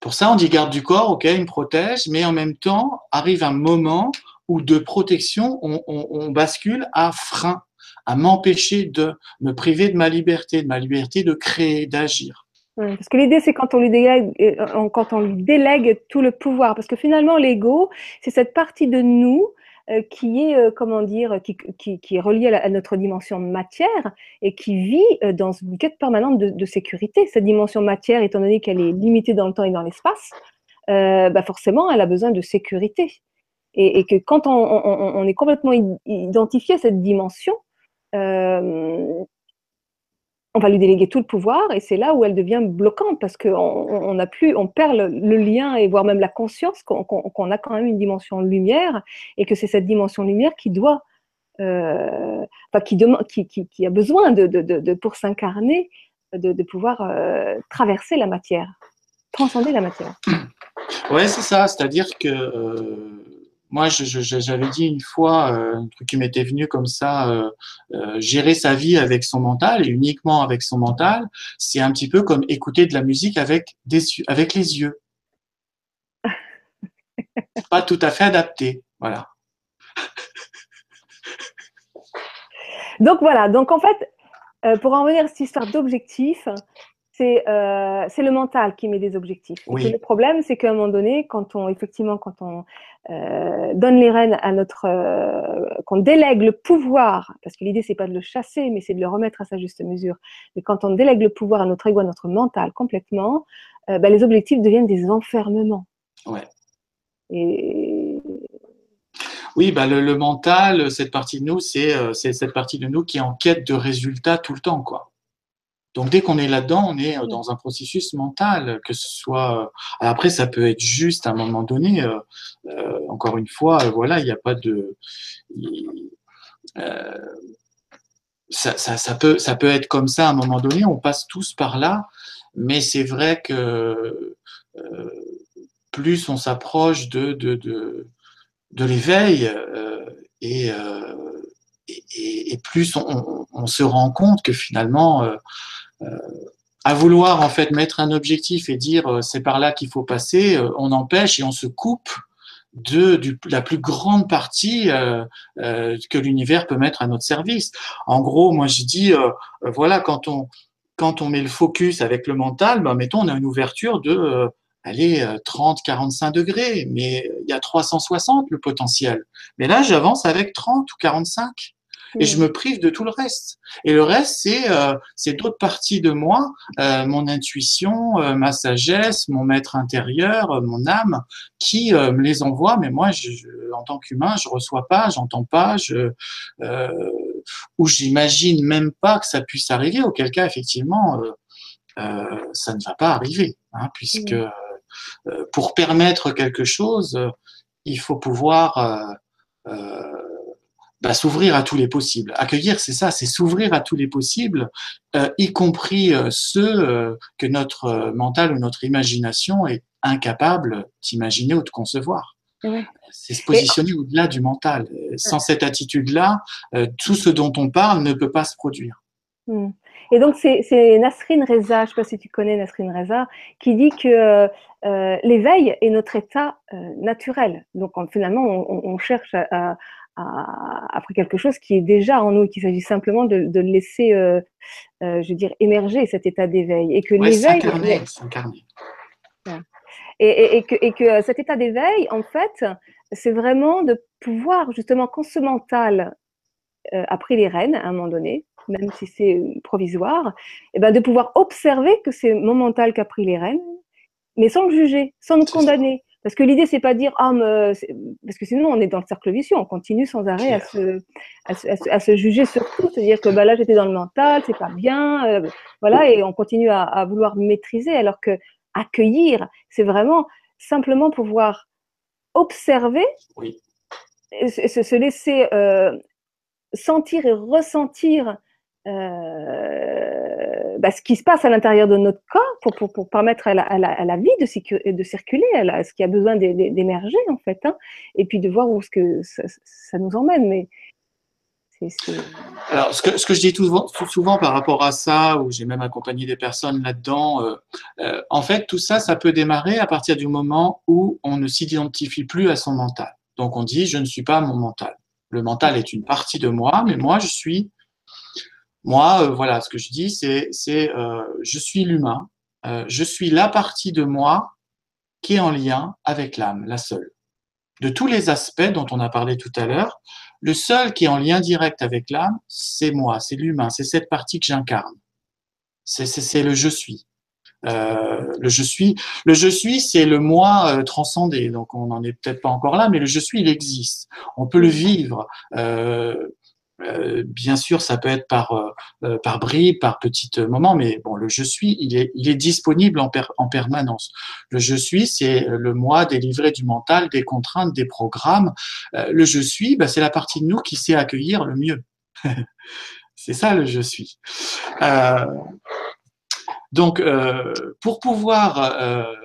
Pour ça, on dit garde du corps, ok, il me protège, mais en même temps, arrive un moment où de protection, on, bascule à frein, à m'empêcher de me priver de ma liberté, de ma liberté de créer, d'agir. parce que l'idée, c'est quand on lui délègue, quand on lui délègue tout le pouvoir, parce que finalement, l'ego, c'est cette partie de nous qui est, euh, comment dire, qui, qui, qui est relié à, notre dimension matière et qui vit euh, dans une quête permanente de, sécurité. Cette dimension matière, étant donné qu'elle est limitée dans le temps et dans l'espace, euh, bah forcément, elle a besoin de sécurité. Et, que quand on, est complètement identifié à cette dimension, euh, on va lui déléguer tout le pouvoir et c'est là où elle devient bloquante parce qu'on on, plus, on perd le, lien et voire même la conscience qu'on a quand même une dimension lumière et que c'est cette dimension lumière qui doit, euh, qui, demande, qui, qui, a besoin de, de, pour s'incarner, de, pouvoir euh, traverser la matière, transcender la matière. Ouais, c'est ça. C'est-à-dire que euh, moi, j'avais dit une fois, euh, un truc qui m'était venu comme ça, euh, euh, gérer sa vie avec son mental et uniquement avec son mental, c'est un petit peu comme écouter de la musique avec, des, avec les yeux. Pas tout à fait adapté, voilà. Donc voilà, donc en fait, pour en revenir à cette histoire d'objectif, euh, c'est le mental qui met des objectifs. le problème, c'est qu'à un moment donné, quand on effectivement, quand on euh, donne les rênes à notre, euh, qu'on délègue le pouvoir, parce que l'idée c'est pas de le chasser, mais c'est de le remettre à sa juste mesure. Mais quand on délègue le pouvoir à notre ego, à notre mental complètement, bah, les objectifs deviennent des enfermements. Ouais. Et oui, bah le, le, mental, cette partie de nous, c'est cette partie de nous qui est en quête de résultats tout le temps, quoi. Donc dès qu'on est là-dedans, on est euh, dans un processus mental, que ce soit. Euh, après, ça peut être juste à un moment donné. Euh, encore une fois, voilà, il n'y a pas de. ça, peut, ça peut être comme ça à un moment donné. On passe tous par là, mais c'est vrai que plus on s'approche de, de, de, l'éveil et, et, plus on, se rend compte que finalement à vouloir en fait mettre un objectif et dire euh, c'est par là qu'il faut passer, euh, on empêche et on se coupe de la plus grande partie euh, euh, que l'univers peut mettre à notre service. En gros, moi je dis, euh, voilà, quand on, quand on met le focus avec le mental, ben, mettons, on a une ouverture de allez, 30, 45 degrés, mais il y a 360 le potentiel. Mais là, j'avance avec 30 ou 45 et je me prive de tout le reste. Et le reste, c'est euh, c'est d'autres parties de moi, euh, mon intuition, euh, ma sagesse, mon maître intérieur, euh, mon âme, qui euh, me les envoie. Mais moi, je, en tant qu'humain, je reçois pas, j'entends pas, je ou j'imagine même pas que ça puisse arriver. Auquel cas, effectivement, ça ne va pas arriver, hein, puisque pour permettre quelque chose, il faut pouvoir euh, bah, s'ouvrir à tous les possibles. Accueillir, c'est ça, c'est s'ouvrir à tous les possibles, euh, y compris euh, ceux euh, que notre mental ou notre imagination est incapable d'imaginer ou de concevoir. Ouais. C'est se positionner au-delà du mental. Sans cette attitude-là, tout ce dont on parle ne peut pas se produire. Hmm. Et donc, c'est Nasrin Reza, je ne sais pas si tu connais Nasrin Reza, qui dit que euh, l'éveil est notre état euh, naturel. Donc, on, finalement, on, on cherche à, après quelque chose qui est déjà en nous, qu'il s'agit simplement de, de laisser, euh, euh, je veux dire, émerger cet état d'éveil. Et que ouais, l'éveil. S'incarner. Et, et, et, que, et que cet état d'éveil, en fait, c'est vraiment de pouvoir, justement, quand ce mental euh, a pris les rênes à un moment donné, même si c'est provisoire, et ben de pouvoir observer que c'est mon mental qui a pris les rênes, mais sans le juger, sans le condamner. Parce que l'idée, c'est pas dire ah, mais parce que sinon on est dans le cercle vicieux, on continue sans arrêt à se, à se, à se, juger sur tout, se dire que bah là j'étais dans le mental, c'est pas bien, euh, voilà, et on continue à, à, vouloir maîtriser, alors que accueillir, c'est vraiment simplement pouvoir observer, oui. se, se, laisser euh, sentir et ressentir euh, bah, ce qui se passe à l'intérieur de notre corps pour, permettre à la, vie de, circuler, à, ce qui a besoin d'émerger en fait, hein, et puis de voir où ce que ça, nous emmène. Alors, ce que, je dis souvent, souvent par rapport à ça, où j'ai même accompagné des personnes là-dedans, euh, euh, en fait, tout ça, ça peut démarrer à partir du moment où on ne s'identifie plus à son mental. Donc, on dit, je ne suis pas mon mental. Le mental est une partie de moi, mais moi, je suis moi, euh, voilà, ce que je dis, c'est, c'est euh, je suis l'humain, euh, je suis la partie de moi qui est en lien avec l'âme, la seule. De tous les aspects dont on a parlé tout à l'heure, le seul qui est en lien direct avec l'âme, c'est moi, c'est l'humain, c'est cette partie que j'incarne. C'est, c'est, c'est le je suis. Euh, le je suis, le je suis, c'est le moi transcendé. Donc on n'en est peut-être pas encore là, mais le je suis, il existe. On peut le vivre. Euh, euh, bien sûr, ça peut être par euh, par bribes, par petits moments, mais bon, le je suis, il est il est disponible en, per, en permanence. Le je suis, c'est le moi délivré du mental, des contraintes, des programmes. Euh, le je suis, bah, c'est la partie de nous qui sait accueillir le mieux. c'est ça le je suis. Euh, donc, pour pouvoir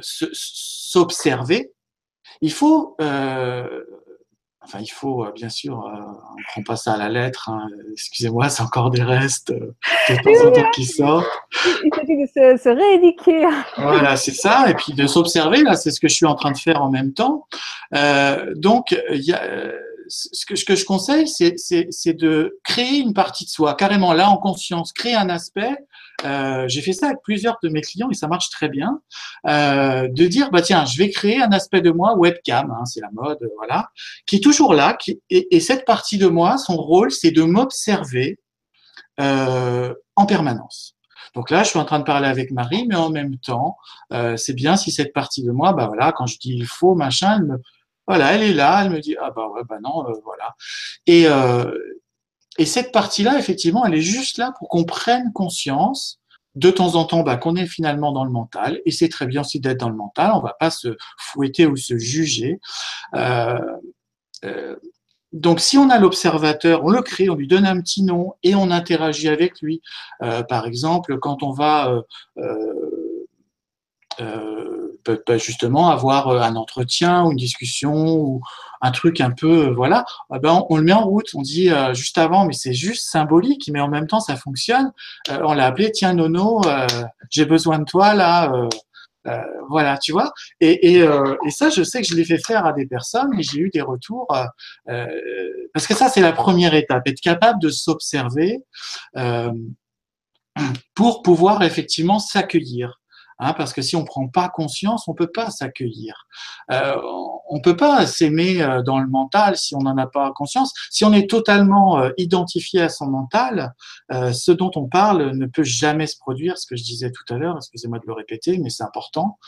s'observer, il faut Enfin, il faut, euh, bien sûr, euh, on ne prend pas ça à la lettre. Hein. Excusez-moi, c'est encore des restes euh, de temps en temps qui sortent. Il s'agit de se, se, rééduquer. Voilà, c'est ça. Et puis de s'observer, là, c'est ce que je suis en train de faire en même temps. Euh, donc, il y a ce que, je conseille, c'est de créer une partie de soi, carrément là en conscience, créer un aspect. Euh, J'ai fait ça avec plusieurs de mes clients et ça marche très bien. Euh, de dire, bah tiens, je vais créer un aspect de moi webcam, hein, c'est la mode, voilà, qui est toujours là. Et, et, cette partie de moi, son rôle, c'est de m'observer euh, en permanence. Donc là, je suis en train de parler avec Marie, mais en même temps, euh, c'est bien si cette partie de moi, bah voilà, quand je dis il faut, machin, elle me, voilà, elle est là, elle me dit ah bah ouais bah non, euh, voilà. Et euh, et cette partie-là, effectivement, elle est juste là pour qu'on prenne conscience de temps en temps bah, qu'on est finalement dans le mental. Et c'est très bien aussi d'être dans le mental. On va pas se fouetter ou se juger. Euh, donc, si on a l'observateur, on le crée, on lui donne un petit nom et on interagit avec lui. Par exemple, quand on va euh, justement avoir un entretien ou une discussion ou un truc un peu, voilà, eh ben on, le met en route. On dit euh, juste avant, mais c'est juste symbolique, mais en même temps ça fonctionne. Euh, on l'a appelé, tiens Nono, euh, j'ai besoin de toi là. voilà, tu vois. Et, et, ça, je sais que je l'ai fait faire à des personnes et j'ai eu des retours. parce que ça, c'est la première étape, être capable de s'observer pour pouvoir effectivement s'accueillir. Hein, parce que si on prend pas conscience, on peut pas s'accueillir. Euh, on peut pas s'aimer euh, dans le mental si on n'en a pas conscience. Si on est totalement euh, identifié à son mental, euh, ce dont on parle ne peut jamais se produire. Ce que je disais tout à l'heure, excusez-moi de le répéter, mais c'est important.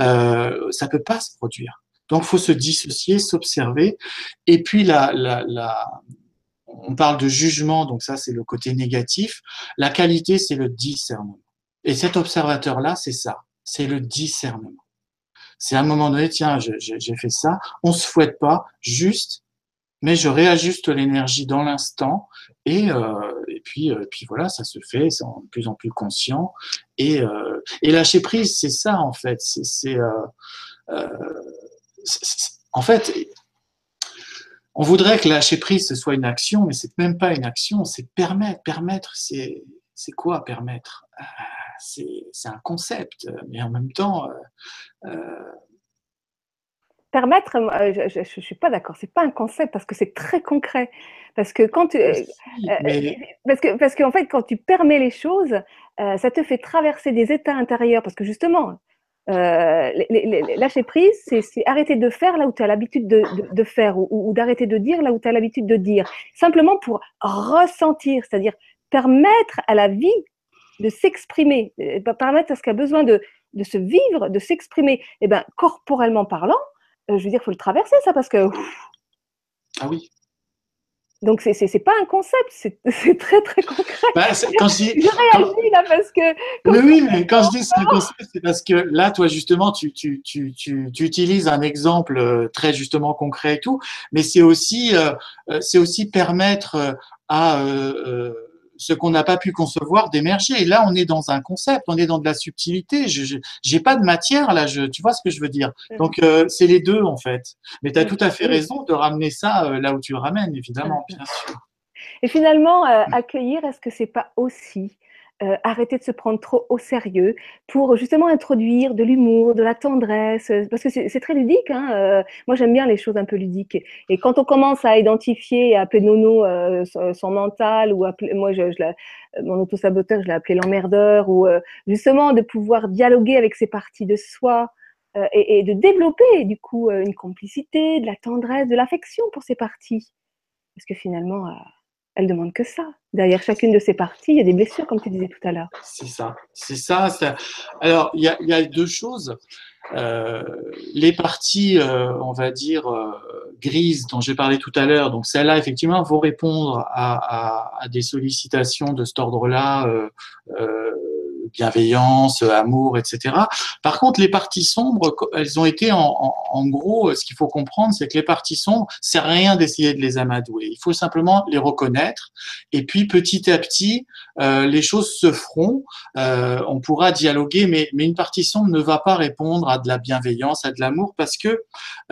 Euh, ça peut pas se produire. Donc, faut se dissocier, s'observer. Et puis, la, la, la, on parle de jugement, donc ça, c'est le côté négatif. La qualité, c'est le discernement. Et cet observateur-là, c'est ça, c'est le discernement. C'est à un moment donné, tiens, j'ai fait ça, on se fouette pas, juste, mais je réajuste l'énergie dans l'instant et, euh, et puis, euh, puis voilà, ça se fait, c'est de plus en plus conscient. Et, euh, et lâcher prise, c'est ça en fait. C'est, euh, euh, en fait, on voudrait que lâcher prise ce soit une action, mais c'est même pas une action, c'est permettre. Permettre, c'est c'est quoi permettre? C'est un concept, mais en même temps. Euh, euh, Permettre, je ne suis pas d'accord, c'est pas un concept parce que c'est très concret. Parce que quand tu, euh, parce que parce qu'en fait quand tu permets les choses, ça te fait traverser des états intérieurs parce que justement lâcher prise, c'est arrêter de faire là où tu as l'habitude de, de, faire ou, ou d'arrêter de dire là où tu as l'habitude de dire. Simplement pour ressentir, c'est-à-dire permettre à la vie de s'exprimer, euh, permettre à ce qu'il a besoin de, de se vivre, de s'exprimer. Eh ben, corporellement parlant, euh, je veux dire, il faut le traverser, ça, parce que. Ah oui. Donc, c'est n'est pas un concept, c'est très, très concret. Bah, quand je, dis, réagis là parce que. Mais oui, mais quand je dis c'est un concept, c'est parce que là, toi, justement, tu, tu, tu, tu, utilises un exemple euh, très justement concret et tout, mais c'est aussi, c'est aussi permettre à ce qu'on n'a pas pu concevoir d'émerger. Et là, on est dans un concept, on est dans de la subtilité. Je n'ai pas de matière là, je, tu vois ce que je veux dire. Donc, euh, c'est les deux en fait. Mais tu as tout à fait raison de ramener ça euh, là où tu le ramènes, évidemment, bien sûr. Et finalement, euh, accueillir, est-ce que c'est pas aussi euh, arrêter de se prendre trop au sérieux pour justement introduire de l'humour, de la tendresse, euh, parce que c'est très ludique. Hein, euh, moi, j'aime bien les choses un peu ludiques. Et quand on commence à identifier et à appeler Nono son, mental, ou appeler, moi, je, je mon auto-saboteur, je l'ai appelé l'emmerdeur, ou justement de pouvoir dialoguer avec ces parties de soi. Et, et, de développer du coup une complicité, de la tendresse, de l'affection pour ces parties. Parce que finalement, elle demande que ça. Derrière chacune de ces parties, il y a des blessures, comme tu disais tout à l'heure. C'est ça, c'est ça, Alors, il y, a, il y, a, deux choses. Euh, les parties, euh, on va dire, euh, grises dont j'ai parlé tout à l'heure, donc celles-là, effectivement, vont répondre à, à, des sollicitations de cet ordre-là bienveillance, amour, etc. Par contre, les parties sombres, elles ont été en, en, gros, ce qu'il faut comprendre, c'est que les parties sombres, c'est rien d'essayer de les amadouer. Il faut simplement les reconnaître. Et puis, petit à petit, euh, les choses se feront. Euh, on pourra dialoguer, mais, mais une partie sombre ne va pas répondre à de la bienveillance, à de l'amour, parce que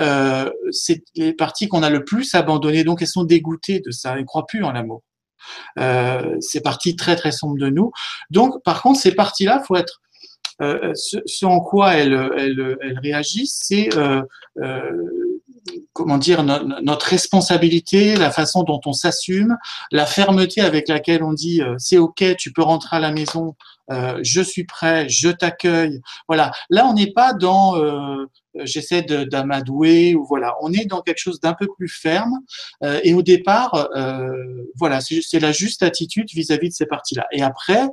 euh, c'est les parties qu'on a le plus abandonnées. Donc, elles sont dégoûtées de ça. Elles ne croient plus en l'amour. Euh, c'est parti très très sombre de nous. Donc, par contre, ces parties-là, faut être euh, ce, en quoi elles, elles, réagissent, c'est euh, euh, comment dire notre responsabilité, la façon dont on s'assume, la fermeté avec laquelle on dit euh, c'est ok, tu peux rentrer à la maison, euh, je suis prêt, je t'accueille. Voilà. Là, on n'est pas dans euh, j'essaie d'amadouer ou voilà. On est dans quelque chose d'un peu plus ferme. Euh, et au départ, voilà, c'est la juste attitude vis-à-vis de ces parties-là. Et après,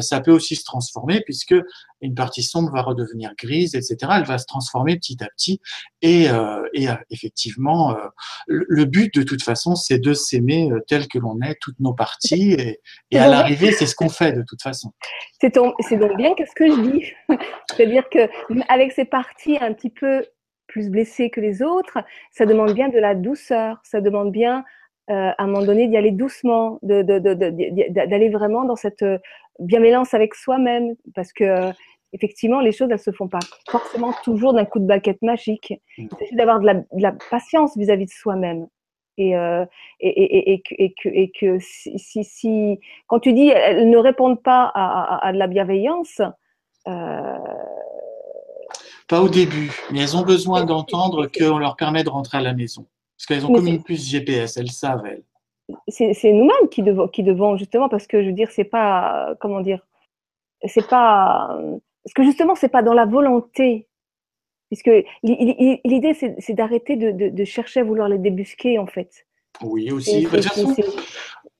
ça peut aussi se transformer puisque une partie sombre va redevenir grise, etc. Elle va se transformer petit à petit. Et, et effectivement, le but de toute façon, c'est de s'aimer tel que l'on est, toutes nos parties. Et, et à l'arrivée, c'est ce qu'on fait de toute façon. C'est donc bien qu'est-ce que je dis. C'est-à-dire que avec ces parties un petit peu plus blessées que les autres, ça demande bien de la douceur, ça demande bien euh, à un moment donné d'y aller doucement, d'aller vraiment dans cette euh, bienveillance avec soi-même, parce que effectivement, les choses, elles se font pas forcément toujours d'un coup de baguette magique. Il s'agit d'avoir de, la, patience vis-à-vis de soi-même. Et, euh, et, et, et, que, et, que, et que si, si, si, quand tu dis elles ne répondent pas à, à, à de la bienveillance, euh, Pas au début, mais elles ont besoin d'entendre qu'on leur permet de rentrer à la maison. Parce qu'elles ont comme une puce GPS, elles savent, elles. C'est nous-mêmes qui devons, qui devons, justement, parce que je veux dire, c'est pas, comment dire, c'est pas, parce que justement, c'est pas dans la volonté Puisque l'idée, c'est d'arrêter de, chercher à vouloir les débusquer, en fait. Oui, aussi. Bah,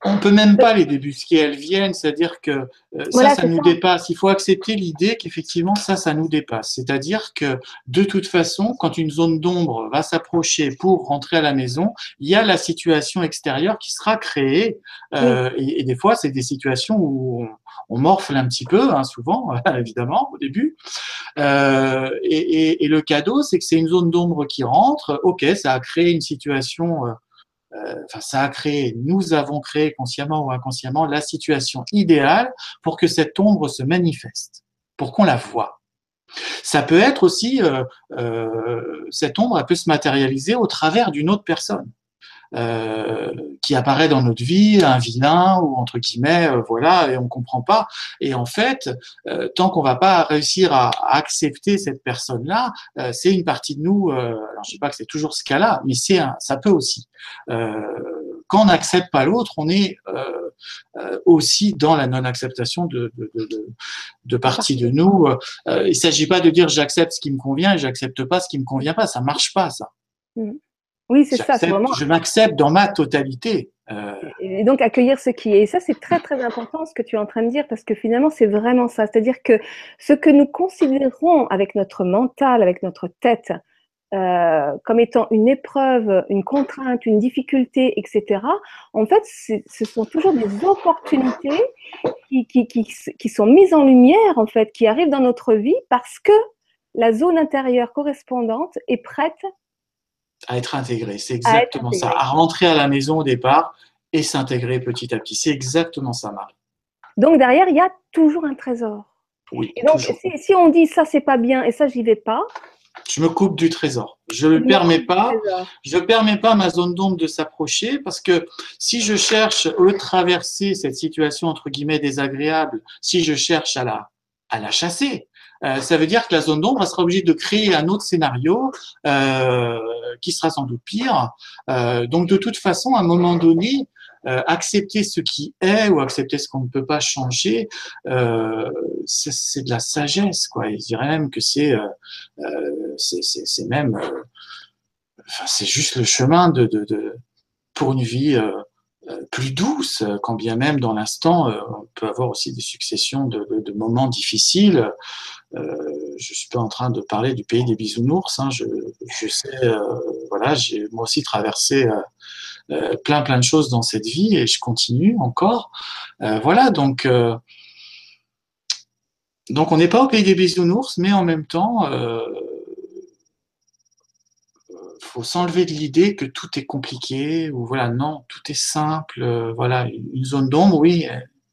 on ne peut même pas les débusquer, elles viennent, c'est-à-dire que euh, ça, ça nous dépasse. Il faut accepter l'idée qu'effectivement, ça, ça nous dépasse. C'est-à-dire que de toute façon, quand une zone d'ombre va s'approcher pour rentrer à la maison, il y a la situation extérieure qui sera créée. Euh, et, des fois, c'est des situations où on, morfle un petit peu, hein, souvent, évidemment, au début. Euh, et, et, le cadeau, c'est que c'est une zone d'ombre qui rentre. Ok, ça a créé une situation euh, enfin, ça a créé, nous avons créé consciemment ou inconsciemment la situation idéale pour que cette ombre se manifeste, pour qu'on la voit. Ça peut être aussi, euh, euh, cette ombre, elle peut se matérialiser au travers d'une autre personne. Euh, qui apparaît dans notre vie, un vilain ou entre guillemets, euh, voilà, et on comprend pas. Et en fait, euh, tant qu'on va pas réussir à, accepter cette personne-là, c'est une partie de nous. alors je sais pas que c'est toujours ce cas-là, mais c'est ça peut aussi. quand on n'accepte pas l'autre, on est aussi dans la non-acceptation de, de, de, de, partie de nous. il s'agit pas de dire j'accepte ce qui me convient et j'accepte pas ce qui me convient pas. Ça marche pas, ça. Mmh. Oui, c'est ça. Vraiment... Je m'accepte dans ma totalité. Euh... Et donc accueillir ce qui est. Et ça, c'est très très important ce que tu es en train de dire parce que finalement, c'est vraiment ça. C'est-à-dire que ce que nous considérons avec notre mental, avec notre tête, euh, comme étant une épreuve, une contrainte, une difficulté, etc. En fait, ce sont toujours des opportunités qui, qui, qui, qui sont mises en lumière, en fait, qui arrivent dans notre vie parce que la zone intérieure correspondante est prête à être intégré. C'est exactement ça. À rentrer à la maison au départ et s'intégrer petit à petit. C'est exactement ça, Marie. Donc derrière, il y a toujours un trésor. Oui. Et donc, si, on dit ça, c'est pas bien et ça, j'y vais pas. Je me coupe du trésor. Je ne permets pas. Je permets pas à ma zone d'ombre de s'approcher parce que si je cherche à traverser cette situation entre guillemets désagréable, si je cherche à la à la chasser, euh, ça veut dire que la zone d'ombre sera obligée de créer un autre scénario euh, qui sera sans doute pire. Euh, donc de toute façon, à un moment donné, euh, accepter ce qui est ou accepter ce qu'on ne peut pas changer, euh, c'est de la sagesse, quoi. je dirais même que c'est c'est même, enfin, c'est juste le chemin de, de, de pour une vie plus douce, quand bien même dans l'instant, on peut avoir aussi des successions de, moments difficiles. Euh, je suis pas en train de parler du pays des bisounours. Hein, je, sais, euh, voilà, j'ai moi aussi traversé euh, euh, plein plein de choses dans cette vie et je continue encore. voilà, donc donc on n'est pas au pays des bisounours, mais en même temps, euh, faut s'enlever de l'idée que tout est compliqué ou voilà, non, tout est simple. voilà, une zone d'ombre, oui,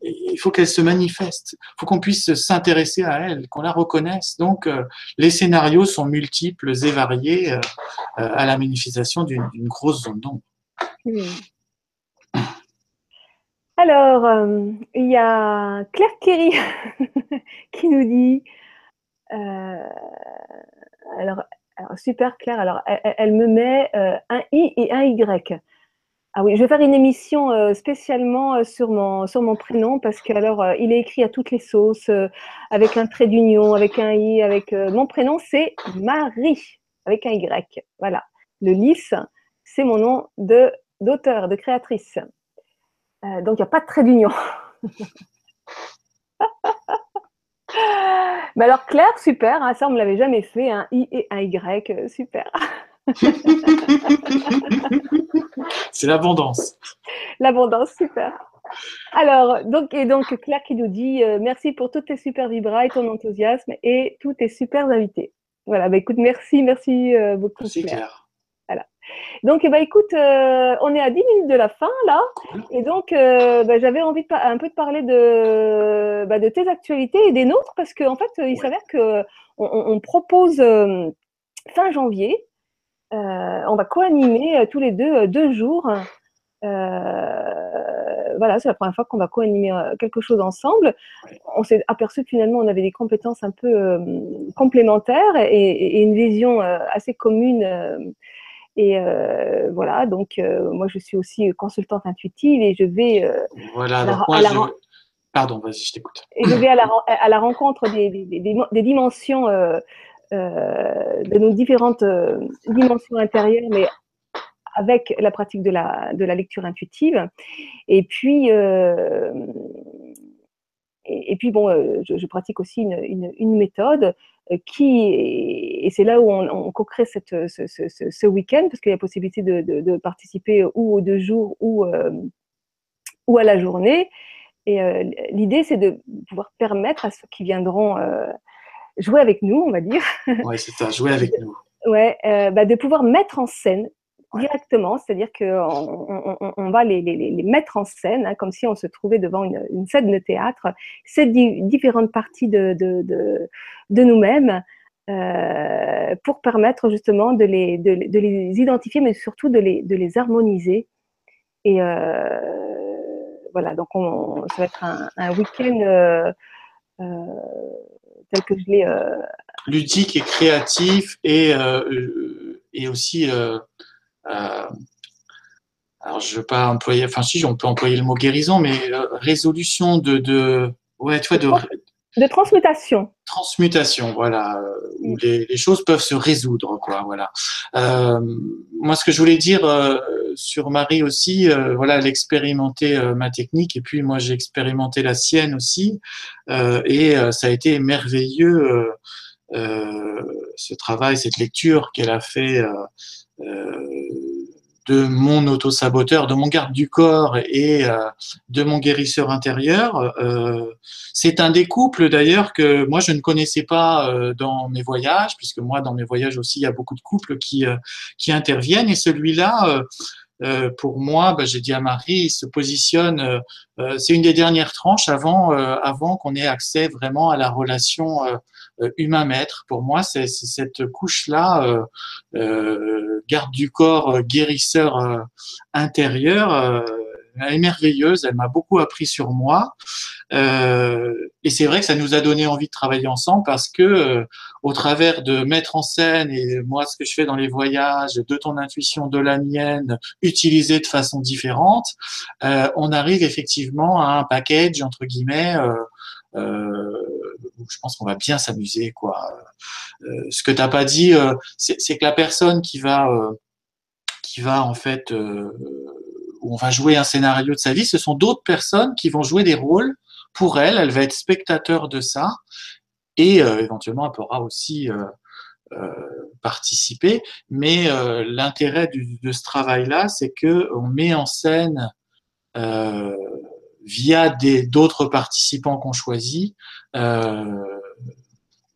il faut qu'elle se manifeste. Il faut qu'on puisse s'intéresser à elle, qu'on la reconnaisse. Donc, euh, les scénarios sont multiples et variés euh, euh, à la manifestation d'une grosse zone d'ombre. Alors, il y a Claire Kerry qui nous dit. alors, super Claire. Alors, elle, me met un i et un y. Ah oui, je vais faire une émission euh, spécialement euh, sur mon, prénom parce que alors euh, il est écrit à toutes les sauces, avec un trait d'union, avec un i, avec mon prénom c'est Marie avec un y. Voilà. Le lys, c'est mon nom d'auteur, de créatrice. donc il n'y a pas de trait d'union. Mais alors Claire, super, hein, ça on ne l'avait jamais fait, un i et un y, super. C'est l'abondance. L'abondance, super. Alors, donc, et donc Claire qui nous dit euh, merci pour toutes tes super vibras et ton enthousiasme et tous tes super invités. Voilà, bah écoute, merci, merci euh, beaucoup. Merci Claire. Voilà. Donc, bah, écoute, euh, on est à 10 minutes de la fin là, et donc bah, j'avais envie de un peu de parler de, bah, de tes actualités et des nôtres parce qu'en en fait, il s'avère que on propose fin janvier euh, on va co-animer euh, tous les deux euh, deux jours voilà, c'est la première fois qu'on va co-animer quelque chose ensemble. On s'est aperçu que finalement, on avait des compétences un peu complémentaires et, une vision assez commune. Et voilà, donc moi je suis aussi consultante intuitive et je vais. voilà, donc moi je... Pardon, vas-y, je t'écoute. Et je vais à la, à la rencontre des, des, des, dimensions, euh, euh, de nos différentes euh, dimensions intérieures, mais avec la pratique de la, de la lecture intuitive. Et puis, et, puis bon, je, pratique aussi une, une, méthode qui, et c'est là où on, on co-crée cette, ce, ce, ce week-end, parce qu'il y a la possibilité de, de, de, participer ou aux deux jours ou, ou à la journée. Et euh, l'idée, c'est de pouvoir permettre à ceux qui viendront euh, jouer avec nous, on va dire. Oui, c'est ça, jouer avec nous. Ouais, euh, bah, de pouvoir mettre en scène directement, c'est-à-dire qu'on on, va les, les, les, mettre en scène, hein, comme si on se trouvait devant une, une scène de théâtre, ces différentes parties de, de, de, de nous-mêmes, euh, pour permettre justement de les, de, de, les identifier, mais surtout de les, de les harmoniser. Et, euh, voilà, donc on, ça va être un, week-end euh, euh, tel que je l'ai. Euh, Ludique et créatif et, et aussi. Alors, je ne veux pas employer, enfin, si, on peut employer le mot guérison, mais résolution de, de, ouais, tu vois, de, de transmutation. Transmutation, voilà, euh, où mm. les, les, choses peuvent se résoudre, quoi, voilà. Euh, moi, ce que je voulais dire euh, sur Marie aussi, euh, voilà, elle expérimentait ma technique et puis moi j'ai expérimenté la sienne aussi, et ça a été merveilleux ce travail, cette lecture qu'elle a fait de mon auto-saboteur, de mon garde du corps et euh, de mon guérisseur intérieur. Euh, c'est un des couples d'ailleurs que moi je ne connaissais pas euh, dans mes voyages, puisque moi dans mes voyages aussi il y a beaucoup de couples qui, qui interviennent et celui-là euh, pour moi, bah, j'ai dit à Marie, il se positionne, euh, euh, c'est une des dernières tranches avant, avant qu'on ait accès vraiment à la relation humain-maître. Pour moi, c'est cette couche-là, garde du corps, guérisseur intérieur elle est merveilleuse, elle m'a beaucoup appris sur moi. Euh, et c'est vrai que ça nous a donné envie de travailler ensemble parce que euh, au travers de mettre en scène et moi ce que je fais dans les voyages, de ton intuition, de la mienne, utilisée de façon différente, euh, on arrive effectivement à un package entre guillemets. je pense qu'on va bien s'amuser quoi. Ce que t'as pas dit, c'est que la personne qui va qui va en fait où on va jouer un scénario de sa vie, ce sont d'autres personnes qui vont jouer des rôles pour elle. Elle va être spectateur de ça et euh, éventuellement elle pourra aussi euh, euh, participer. Mais l'intérêt de ce travail-là, c'est que on met en scène via d'autres participants qu'on choisit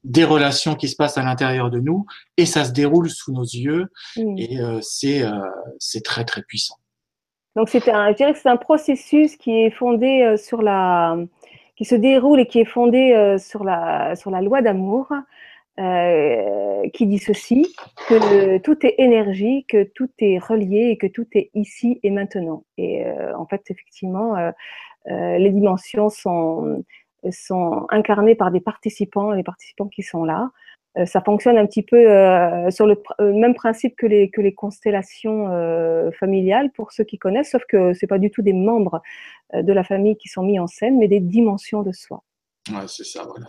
des relations qui se passent à l'intérieur de nous et ça se déroule sous nos yeux mmh. et c'est très très puissant. Donc c'est un, je dirais que c'est un processus qui est fondé euh, sur la, qui se déroule et qui est fondé euh, sur la, sur la loi d'amour, euh, qui dit ceci que tout est énergie, que tout est relié et que tout est ici et maintenant. Et euh, en fait, effectivement, les dimensions sont sont incarnées par des participants, les participants qui sont là. Euh, ça fonctionne un petit peu euh, sur le euh, même principe que les, que les constellations familiales, pour ceux qui connaissent, sauf que ce pas du tout des membres de la famille qui sont mis en scène, mais des dimensions de soi. Ouais, c'est ça, voilà.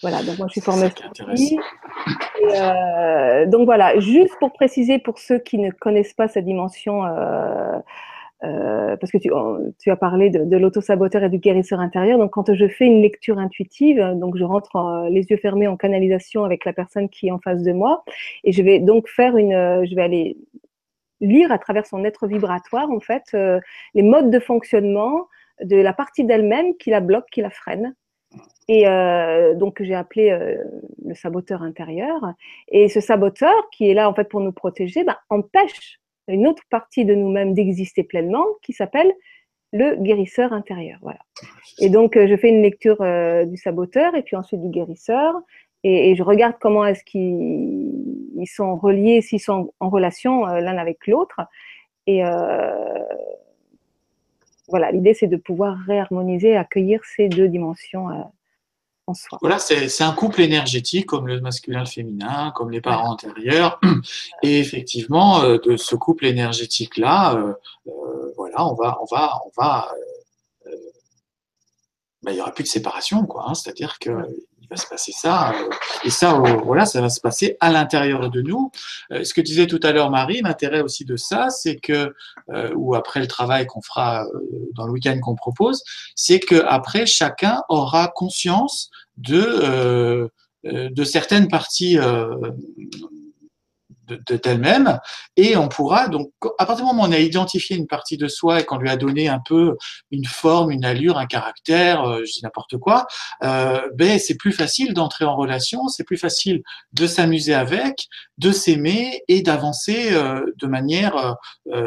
Voilà, donc moi je suis formée donc voilà, juste pour préciser pour ceux qui ne connaissent pas cette dimension euh, parce que tu, as parlé de, de l'auto-saboteur et du guérisseur intérieur. Donc, quand je fais une lecture intuitive, donc je rentre les yeux fermés en canalisation avec la personne qui est en face de moi, et je vais donc faire une, je vais aller lire à travers son être vibratoire en fait euh, les modes de fonctionnement de la partie d'elle-même qui la bloque, qui la freine. Et euh, donc j'ai appelé euh, le saboteur intérieur. Et ce saboteur qui est là en fait pour nous protéger, ben, empêche une autre partie de nous-mêmes d'exister pleinement qui s'appelle le guérisseur intérieur. Voilà. Et donc, euh, je fais une lecture euh, du saboteur et puis ensuite du guérisseur. Et, je regarde comment est-ce qu'ils sont reliés, s'ils sont en relation euh, l'un avec l'autre. Et, voilà, l'idée c'est de pouvoir réharmoniser, accueillir ces deux dimensions en soi. Voilà, c'est un couple énergétique comme le masculin, le féminin, comme les parents antérieurs. Et effectivement, de ce couple énergétique-là, voilà, on va, on va, on va bah, il n'y aura plus de séparation, quoi. Hein. C'est-à-dire que va se passer ça, euh, et ça, voilà, ça va se passer à l'intérieur de nous. Euh, ce que disait tout à l'heure Marie, l'intérêt aussi de ça, c'est que, euh, ou après le travail qu'on fera dans le week-end qu'on propose, c'est que après chacun aura conscience de de certaines parties de, d'elle-même. Et on pourra donc à partir du moment où on a identifié une partie de soi et qu'on lui a donné un peu une forme, une allure, un caractère, euh, je dis n'importe quoi, euh, ben c'est plus facile d'entrer en relation, c'est plus facile de s'amuser avec, de s'aimer et d'avancer euh, de manière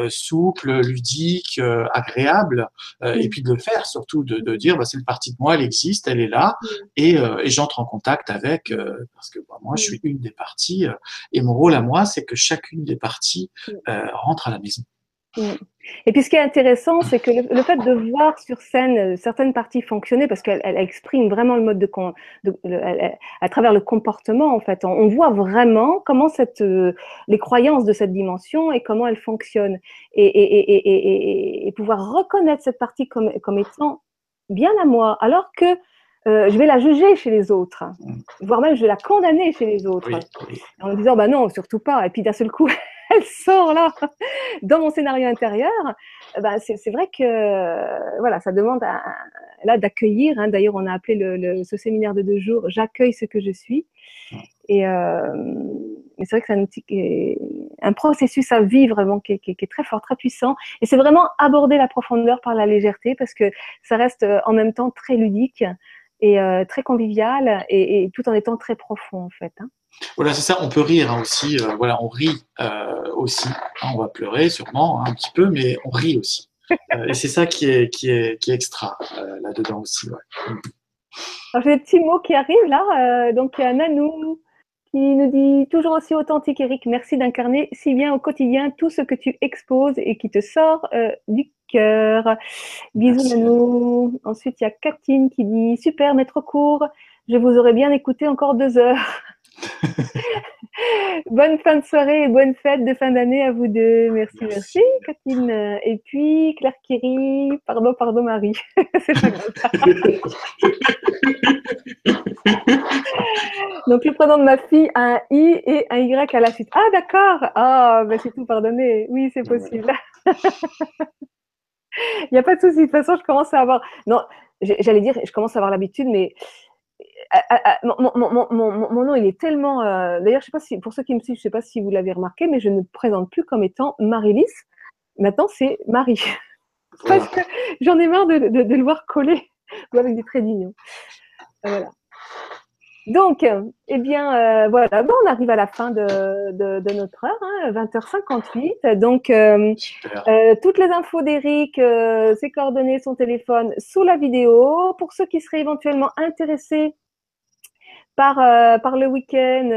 souple, ludique, agréable et puis de le faire surtout de, de dire bah, c'est une partie de moi, elle existe, elle est là et, et j'entre en contact avec parce que bah, moi je suis une des parties et mon rôle à moi c'est que chacune des parties euh, rentre à la maison. Et puis ce qui est intéressant, c'est que le, fait de voir sur scène euh, certaines parties fonctionner, parce qu'elle exprime vraiment le mode de, à travers le comportement en fait, on, voit vraiment comment cette, euh, les croyances de cette dimension et comment elles fonctionnent, et, et, pouvoir reconnaître cette partie comme, comme étant bien à moi, alors que euh, je vais la juger chez les autres, voire même je vais la condamner chez les autres, en disant bah non, surtout pas. Et puis d'un seul coup, elle sort là dans mon scénario intérieur. Bah, c'est vrai que voilà, ça demande là d'accueillir. Hein. D'ailleurs, on a appelé le, ce séminaire de deux jours "J'accueille ce que je suis". Et euh, c'est vrai que c'est un, un, processus à vivre vraiment qui, qui, qui est très fort, très puissant. Et c'est vraiment aborder la profondeur par la légèreté parce que ça reste euh, en même temps très ludique et euh, très convivial et, tout en étant très profond en fait. Hein. Voilà, c'est ça. On peut rire hein, aussi. Euh, voilà, on rit euh, aussi. Hein, on va pleurer sûrement un petit peu, mais on rit aussi. et c'est ça qui est qui est qui est extra là-dedans aussi. Ouais. Alors j'ai des petits mots qui arrivent là. donc il y a Nanou qui nous dit toujours aussi authentique, Eric. Merci d'incarner si bien au quotidien tout ce que tu exposes et qui te sort du cœur. Bisous nous. Ensuite, il y a Catine qui dit Super, mais trop court. Je vous aurais bien écouté encore deux heures. bonne fin de soirée et bonne fête de fin d'année à vous deux. Merci, merci, Catine. Et puis Claire Kiri, pardon, pardon Marie. C'est pas grave. Donc le prénom de ma fille a un I et un Y à la suite. Ah d'accord. Ah, ben c'est tout pardonné. Oui, c'est possible. Il n'y a pas de souci. De toute façon, je commence à avoir. Non, j'allais dire, je commence à avoir l'habitude, mais euh, euh, euh, mon, mon, mon, mon, nom, il est tellement. D'ailleurs, je sais pas si, pour ceux qui me suivent, je ne sais pas si vous l'avez remarqué, mais je ne me présente plus comme étant Marie-Lys. Maintenant, c'est Marie. Parce que j'en ai marre de, de, de, le voir coller ou avec des traits d'union. Voilà. Donc, eh bien, euh, voilà, bon, on arrive à la fin de, de, de notre heure, hein, 20h58. Donc, euh, euh, toutes les infos d'Eric, euh, ses coordonnées, son téléphone, sous la vidéo. Pour ceux qui seraient éventuellement intéressés par, euh, par le week-end,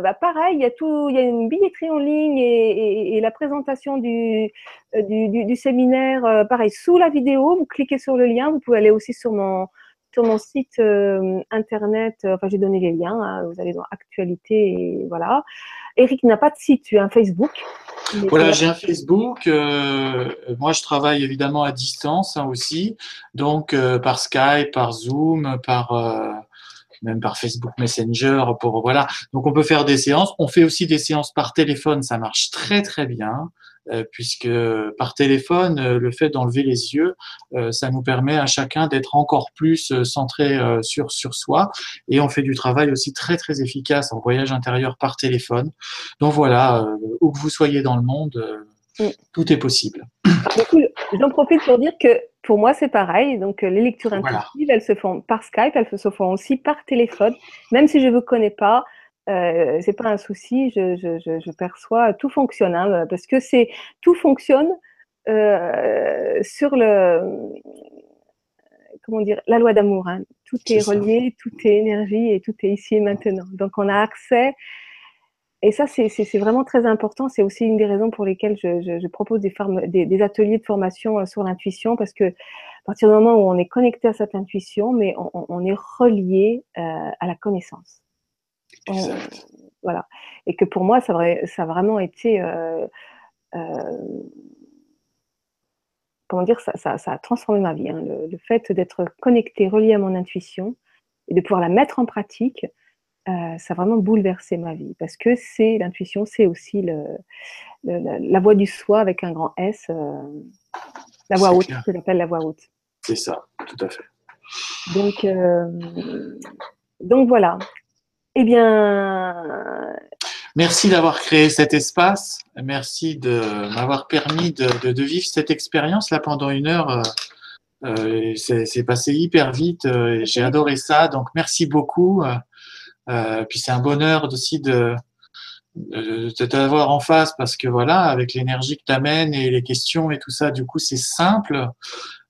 bah, pareil, il y a tout, il y a une billetterie en ligne et, et, et la présentation du, du, du, du séminaire, pareil, sous la vidéo. Vous cliquez sur le lien, vous pouvez aller aussi sur mon sur mon site euh, internet, euh, enfin j'ai donné les liens, hein, vous allez dans actualité et voilà. Eric n'a pas de site, tu as un Facebook. Voilà, j'ai un Facebook. Euh, moi, je travaille évidemment à distance hein, aussi, donc par Skype, par Zoom, par même par Facebook Messenger pour voilà. Donc on peut faire des séances. On fait aussi des séances par téléphone, ça marche très très bien. Euh, puisque par téléphone, euh, le fait d'enlever les yeux, euh, ça nous permet à chacun d'être encore plus centré sur, sur soi. Et on fait du travail aussi très très efficace en voyage intérieur par téléphone. Donc voilà, où que vous soyez dans le monde, mm. tout est possible. J'en profite pour dire que pour moi, c'est pareil. Donc, les lectures intuitives, elles se font par Skype, elles se font aussi par téléphone. Même si je ne vous connais pas, euh, c'est pas un souci, je, je, je, perçois, tout fonctionne, hein, parce que c'est tout fonctionne euh, sur le, comment dire, la loi d'amour. Hein. Tout est, relié, tout est énergie et tout est ici et maintenant. Donc on a accès et ça, c'est vraiment très important. C'est aussi une des raisons pour lesquelles je, propose des, des, ateliers de formation euh, sur l'intuition, parce que à partir du moment où on est connecté à cette intuition, mais on, est relié euh, à la connaissance. Voilà. Et que pour moi, ça, ça a vraiment été euh, comment dire, ça, ça, a transformé ma vie. Hein. Le, fait d'être connecté, relié à mon intuition et de pouvoir la mettre en pratique, euh, ça a vraiment bouleversé ma vie. Parce que c'est l'intuition, c'est aussi le, la voix du soi avec un grand S, euh, la voix haute, que j'appelle la voix haute. C'est ça, tout à fait. Donc, euh, donc voilà. Eh bien, Merci d'avoir créé cet espace. Merci de m'avoir permis de, vivre cette expérience là pendant une heure. Euh, euh, c'est passé hyper vite. Euh, J'ai adoré ça. Donc merci beaucoup. Euh, puis c'est un bonheur aussi de, de t'avoir en face parce que voilà, avec l'énergie que tu amènes et les questions et tout ça, du coup c'est simple.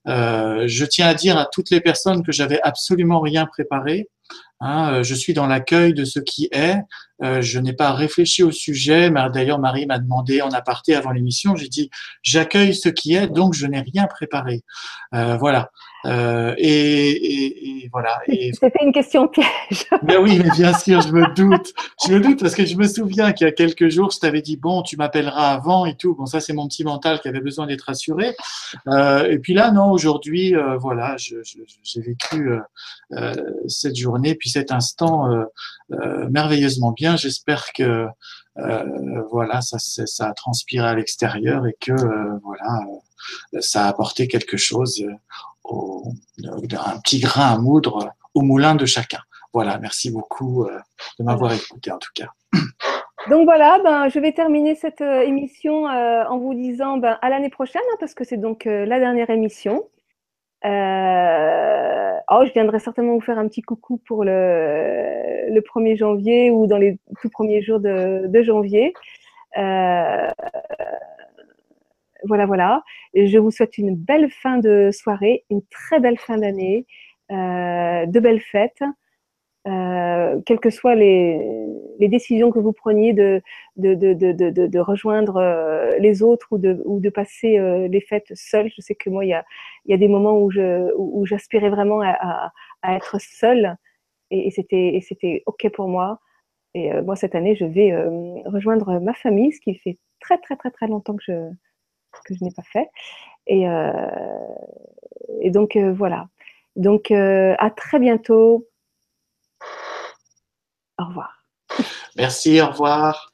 je tiens à dire à toutes les personnes que j'avais absolument rien préparé. Hein, euh, je suis dans l'accueil de ce qui est. Euh, je n'ai pas réfléchi au sujet. D'ailleurs, Marie m'a demandé en aparté avant l'émission. J'ai dit j'accueille ce qui est, donc je n'ai rien préparé. Euh, voilà. Euh, et, et, voilà. C'était une question piège. mais oui, mais bien sûr, je me doute. Je me doute parce que je me souviens qu'il y a quelques jours, je t'avais dit bon, tu m'appelleras avant et tout. Bon, ça c'est mon petit mental qui avait besoin d'être assuré. Euh, et puis là, non, aujourd'hui, euh, voilà, j'ai vécu euh, cette journée puis cet instant merveilleusement bien. J'espère que voilà, ça, a transpiré à l'extérieur et que voilà, ça a apporté quelque chose un petit grain à moudre au moulin de chacun. Voilà, merci beaucoup euh, de m'avoir écouté en tout cas. Donc voilà, ben, je vais terminer cette euh, émission euh, en vous disant ben, à l'année prochaine, hein, parce que c'est donc la dernière émission. Oh, je viendrai certainement vous faire un petit coucou pour le, le 1er janvier ou dans les tout premiers jours de, de janvier voilà, voilà. je vous souhaite une belle fin de soirée, une très belle fin d'année, euh, de belles fêtes. Euh, quelles que soient les, décisions que vous preniez de, rejoindre euh, les autres ou de, passer les fêtes seul. Je sais que moi, il y a, des moments où, j'aspirais vraiment à, être seule et, c'était OK pour moi. Et moi, cette année, je vais rejoindre ma famille, ce qui fait très, très, très, très longtemps que je, n'ai pas fait. Et, euh, donc euh, voilà. Donc euh, à très bientôt. Au revoir. Merci, au revoir.